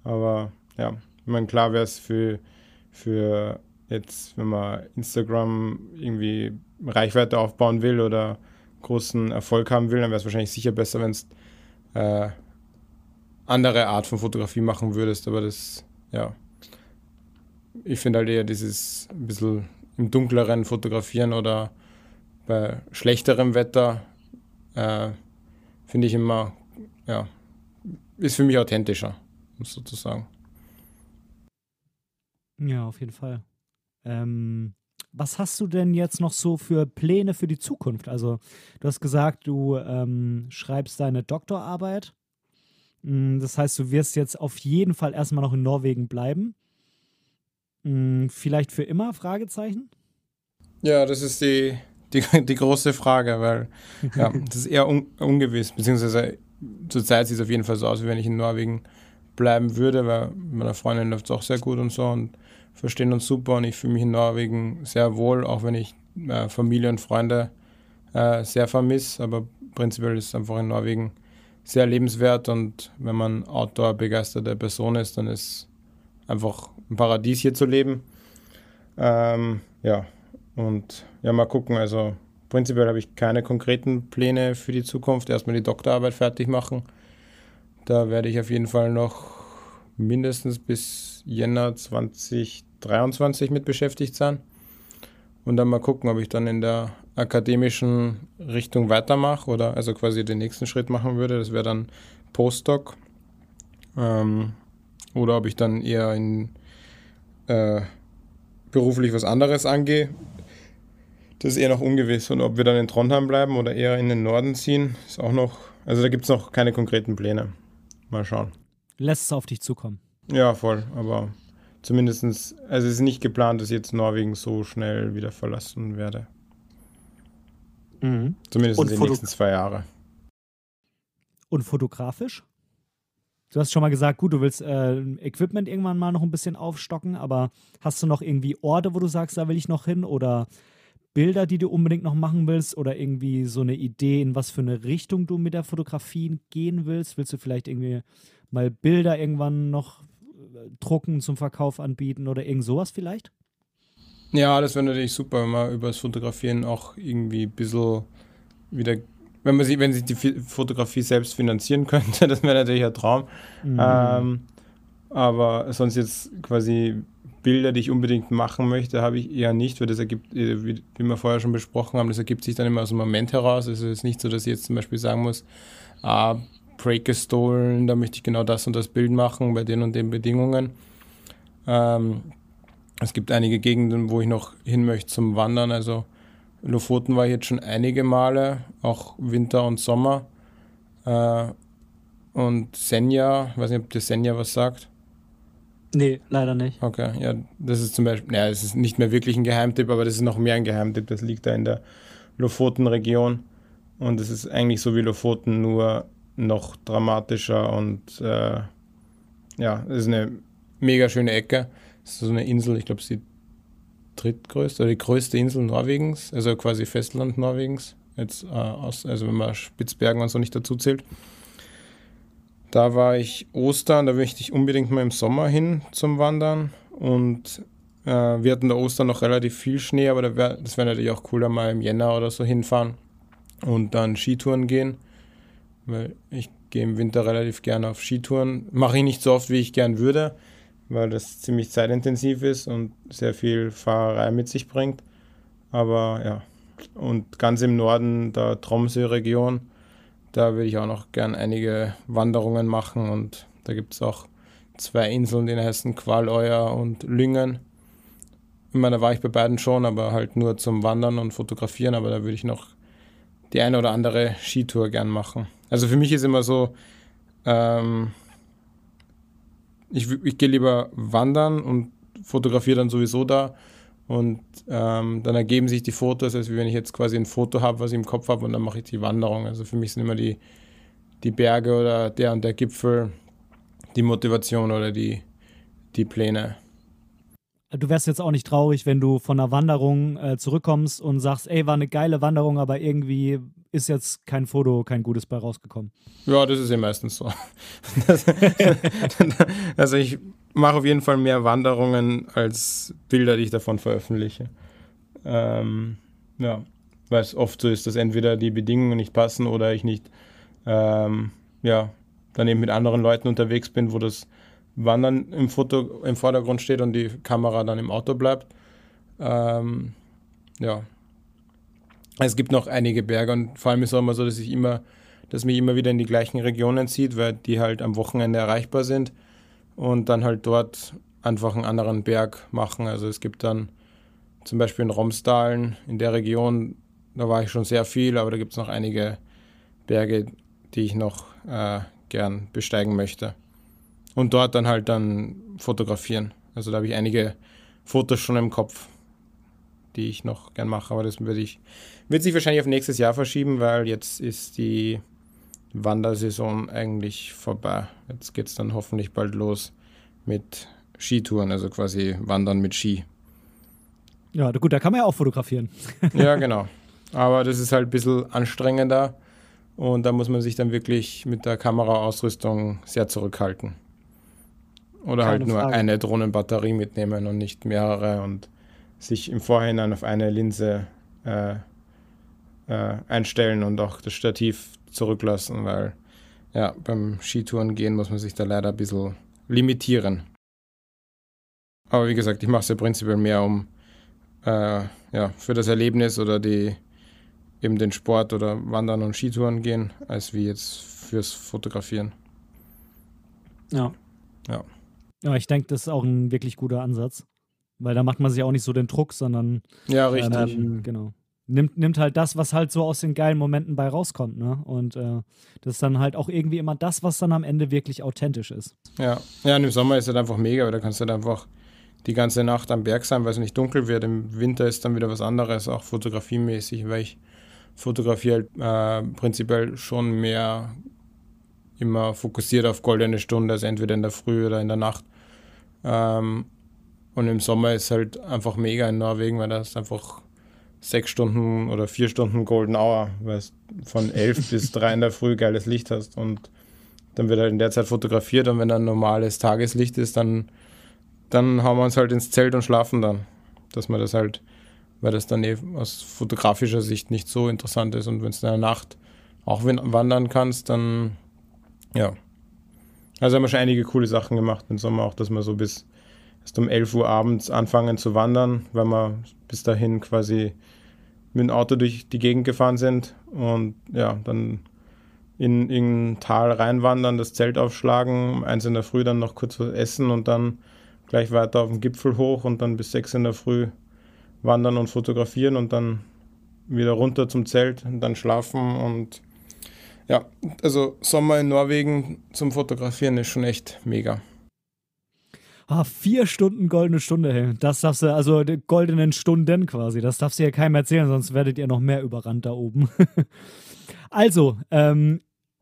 aber ja, ich meine, klar wäre es für, für jetzt, wenn man Instagram irgendwie Reichweite aufbauen will oder großen Erfolg haben will, dann wäre es wahrscheinlich sicher besser, wenn es äh, andere Art von Fotografie machen würdest, aber das, ja. Ich finde halt eher dieses ein bisschen im dunkleren Fotografieren oder bei schlechterem Wetter äh, finde ich immer, ja, ist für mich authentischer, sozusagen. Ja, auf jeden Fall. Ähm, was hast du denn jetzt noch so für Pläne für die Zukunft? Also, du hast gesagt, du ähm, schreibst deine Doktorarbeit. Mm, das heißt, du wirst jetzt auf jeden Fall erstmal noch in Norwegen bleiben. Mm, vielleicht für immer? Fragezeichen? Ja, das ist die, die, die große Frage, weil ja, das ist eher un, ungewiss. Beziehungsweise zurzeit sieht es auf jeden Fall so aus, wie wenn ich in Norwegen bleiben würde, weil meiner Freundin läuft es auch sehr gut und so und verstehen uns super und ich fühle mich in Norwegen sehr wohl, auch wenn ich äh, Familie und Freunde äh, sehr vermisse. Aber prinzipiell ist es einfach in Norwegen sehr lebenswert und wenn man Outdoor-begeisterte Person ist, dann ist einfach ein Paradies hier zu leben. Ähm, ja, und ja, mal gucken. Also prinzipiell habe ich keine konkreten Pläne für die Zukunft. Erstmal die Doktorarbeit fertig machen. Da werde ich auf jeden Fall noch mindestens bis Jänner 2023 mit beschäftigt sein. Und dann mal gucken, ob ich dann in der akademischen Richtung weitermache oder also quasi den nächsten Schritt machen würde. Das wäre dann Postdoc. Ähm, oder ob ich dann eher in äh, beruflich was anderes angehe. Das ist eher noch ungewiss. Und ob wir dann in Trondheim bleiben oder eher in den Norden ziehen, ist auch noch. Also da gibt es noch keine konkreten Pläne. Mal schauen. Lässt es auf dich zukommen. Ja, voll. Aber zumindest, also es ist nicht geplant, dass ich jetzt Norwegen so schnell wieder verlassen werde. Mhm. Zumindest in den nächsten zwei Jahre. Und fotografisch? Du hast schon mal gesagt, gut, du willst äh, Equipment irgendwann mal noch ein bisschen aufstocken, aber hast du noch irgendwie Orte, wo du sagst, da will ich noch hin? Oder Bilder, die du unbedingt noch machen willst? Oder irgendwie so eine Idee, in was für eine Richtung du mit der Fotografie gehen willst? Willst du vielleicht irgendwie mal Bilder irgendwann noch äh, drucken zum Verkauf anbieten oder irgend sowas vielleicht? Ja, das wäre natürlich super, wenn man über das Fotografieren auch irgendwie ein bisschen wieder, wenn man sich, wenn sich die Fotografie selbst finanzieren könnte, das wäre natürlich ein Traum. Mhm. Ähm, aber sonst jetzt quasi Bilder, die ich unbedingt machen möchte, habe ich eher nicht, weil das ergibt, äh, wie, wir vorher schon besprochen haben, das ergibt sich dann immer aus dem Moment heraus. Es ist nicht so, dass ich jetzt zum Beispiel sagen muss, ah, Break gestohlen, da möchte ich genau das und das Bild machen bei den und den Bedingungen. Ähm, es gibt einige Gegenden, wo ich noch hin möchte zum Wandern. Also Lofoten war ich jetzt schon einige Male, auch Winter und Sommer. Äh, und Senja, ich weiß nicht, ob dir Senja was sagt. Nee, leider nicht. Okay, ja, das ist zum Beispiel, naja, es ist nicht mehr wirklich ein Geheimtipp, aber das ist noch mehr ein Geheimtipp. Das liegt da in der Lofoten-Region. Und es ist eigentlich so wie Lofoten, nur noch dramatischer und äh, ja, es ist eine mega schöne Ecke. Es ist so eine Insel, ich glaube, die drittgrößte oder die größte Insel Norwegens, also quasi Festland Norwegens. Jetzt äh, aus, also wenn man Spitzbergen und so nicht dazu zählt. Da war ich Ostern, da möchte ich unbedingt mal im Sommer hin zum Wandern. Und äh, wir hatten da Ostern noch relativ viel Schnee, aber da wär, das wäre natürlich auch cooler, mal im Jänner oder so hinfahren und dann Skitouren gehen weil ich gehe im Winter relativ gerne auf Skitouren. Mache ich nicht so oft, wie ich gern würde, weil das ziemlich zeitintensiv ist und sehr viel Fahrerei mit sich bringt. Aber ja, und ganz im Norden der Tromsø-Region, da würde ich auch noch gern einige Wanderungen machen und da gibt es auch zwei Inseln, die heißen Qualøya und Lyngen. Ich meine, da war ich bei beiden schon, aber halt nur zum Wandern und Fotografieren, aber da würde ich noch die eine oder andere Skitour gern machen. Also für mich ist immer so, ähm, ich, ich gehe lieber wandern und fotografiere dann sowieso da. Und ähm, dann ergeben sich die Fotos, als wenn ich jetzt quasi ein Foto habe, was ich im Kopf habe, und dann mache ich die Wanderung. Also für mich sind immer die, die Berge oder der und der Gipfel die Motivation oder die, die Pläne. Du wärst jetzt auch nicht traurig, wenn du von einer Wanderung äh, zurückkommst und sagst, ey, war eine geile Wanderung, aber irgendwie ist jetzt kein Foto, kein gutes bei rausgekommen. Ja, das ist ja meistens so. Also ich mache auf jeden Fall mehr Wanderungen als Bilder, die ich davon veröffentliche. Ähm, ja, weil es oft so ist, dass entweder die Bedingungen nicht passen oder ich nicht ähm, ja, dann eben mit anderen Leuten unterwegs bin, wo das Wandern im Foto im Vordergrund steht und die Kamera dann im Auto bleibt. Ähm, ja. Es gibt noch einige Berge und vor allem ist es auch immer so, dass ich immer, dass mich immer wieder in die gleichen Regionen zieht, weil die halt am Wochenende erreichbar sind und dann halt dort einfach einen anderen Berg machen. Also es gibt dann zum Beispiel in Romsdalen, in der Region, da war ich schon sehr viel, aber da gibt es noch einige Berge, die ich noch äh, gern besteigen möchte. Und dort dann halt dann fotografieren. Also da habe ich einige Fotos schon im Kopf, die ich noch gern mache, aber das würde ich, wird sich wahrscheinlich auf nächstes Jahr verschieben, weil jetzt ist die Wandersaison eigentlich vorbei. Jetzt geht es dann hoffentlich bald los mit Skitouren, also quasi Wandern mit Ski. Ja, gut, da kann man ja auch fotografieren. ja, genau. Aber das ist halt ein bisschen anstrengender und da muss man sich dann wirklich mit der Kameraausrüstung sehr zurückhalten. Oder Keine halt nur Frage. eine Drohnenbatterie mitnehmen und nicht mehrere und sich im Vorhinein auf eine Linse äh, äh, einstellen und auch das Stativ zurücklassen, weil ja, beim Skitouren gehen muss man sich da leider ein bisschen limitieren. Aber wie gesagt, ich mache es ja prinzipiell mehr um äh, ja, für das Erlebnis oder die eben den Sport oder Wandern und Skitouren gehen, als wie jetzt fürs Fotografieren. Ja. Ja. Ja, ich denke, das ist auch ein wirklich guter Ansatz. Weil da macht man sich auch nicht so den Druck, sondern. Ja, richtig. Ähm, genau. Nimmt, nimmt halt das, was halt so aus den geilen Momenten bei rauskommt, ne? Und äh, das ist dann halt auch irgendwie immer das, was dann am Ende wirklich authentisch ist. Ja, ja, und im Sommer ist halt einfach mega, weil da kannst du halt einfach die ganze Nacht am Berg sein, weil es nicht dunkel wird. Im Winter ist dann wieder was anderes, auch fotografiemäßig, weil ich fotografiere halt äh, prinzipiell schon mehr immer fokussiert auf goldene Stunde, also entweder in der Früh oder in der Nacht. Ähm, und im Sommer ist halt einfach mega in Norwegen, weil da ist einfach sechs Stunden oder vier Stunden Golden Hour, weil von elf bis drei in der Früh geiles Licht hast und dann wird halt in der Zeit fotografiert und wenn dann normales Tageslicht ist, dann, dann hauen wir uns halt ins Zelt und schlafen dann. Dass man das halt weil das dann eben aus fotografischer Sicht nicht so interessant ist. Und wenn es in der Nacht auch wandern kannst, dann ja. Also haben wir schon einige coole Sachen gemacht im Sommer, auch dass wir so bis erst um 11 Uhr abends anfangen zu wandern, weil wir bis dahin quasi mit dem Auto durch die Gegend gefahren sind und ja, dann in, in ein Tal reinwandern, das Zelt aufschlagen, eins in der Früh dann noch kurz was essen und dann gleich weiter auf den Gipfel hoch und dann bis sechs in der Früh wandern und fotografieren und dann wieder runter zum Zelt und dann schlafen und ja, also Sommer in Norwegen zum Fotografieren ist schon echt mega. Ah, vier Stunden goldene Stunde, hey. Das darfst du, also goldenen Stunden quasi. Das darfst du ja keinem erzählen, sonst werdet ihr noch mehr überrannt da oben. also, ähm,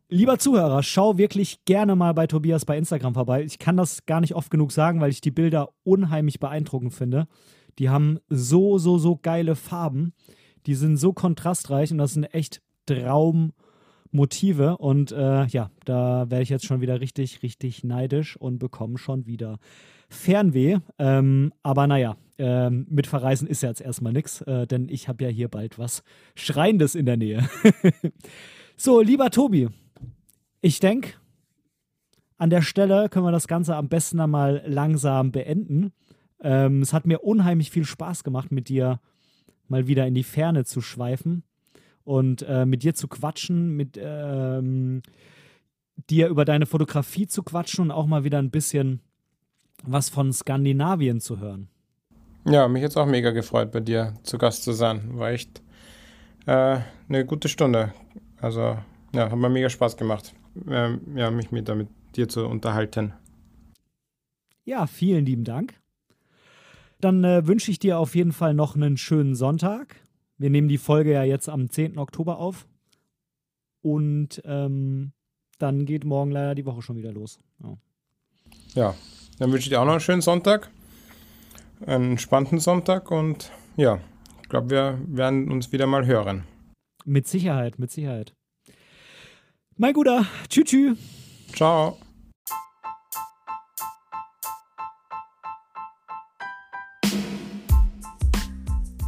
lieber Zuhörer, schau wirklich gerne mal bei Tobias bei Instagram vorbei. Ich kann das gar nicht oft genug sagen, weil ich die Bilder unheimlich beeindruckend finde. Die haben so, so, so geile Farben. Die sind so kontrastreich und das sind echt Traummotive. Und äh, ja, da werde ich jetzt schon wieder richtig, richtig neidisch und bekomme schon wieder Fernweh. Ähm, aber naja, ähm, mit Verreisen ist ja jetzt erstmal nichts, äh, denn ich habe ja hier bald was Schreiendes in der Nähe. so, lieber Tobi, ich denke, an der Stelle können wir das Ganze am besten einmal langsam beenden. Ähm, es hat mir unheimlich viel Spaß gemacht, mit dir mal wieder in die Ferne zu schweifen und äh, mit dir zu quatschen, mit ähm, dir über deine Fotografie zu quatschen und auch mal wieder ein bisschen was von Skandinavien zu hören. Ja, mich jetzt auch mega gefreut, bei dir zu Gast zu sein. War echt äh, eine gute Stunde. Also, ja, hat mir mega Spaß gemacht, äh, ja, mich mit, mit dir zu unterhalten. Ja, vielen lieben Dank. Dann äh, wünsche ich dir auf jeden Fall noch einen schönen Sonntag. Wir nehmen die Folge ja jetzt am 10. Oktober auf. Und ähm, dann geht morgen leider die Woche schon wieder los. Ja, ja dann wünsche ich dir auch noch einen schönen Sonntag. Einen entspannten Sonntag und ja, ich glaube, wir werden uns wieder mal hören. Mit Sicherheit, mit Sicherheit. Mein Guter, tschüss. tschüss. Ciao.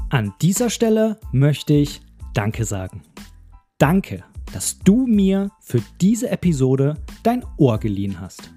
An dieser Stelle möchte ich Danke sagen. Danke, dass du mir für diese Episode dein Ohr geliehen hast.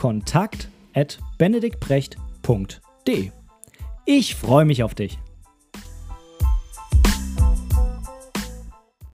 kontakt@benediktbrecht.de. Ich freue mich auf dich.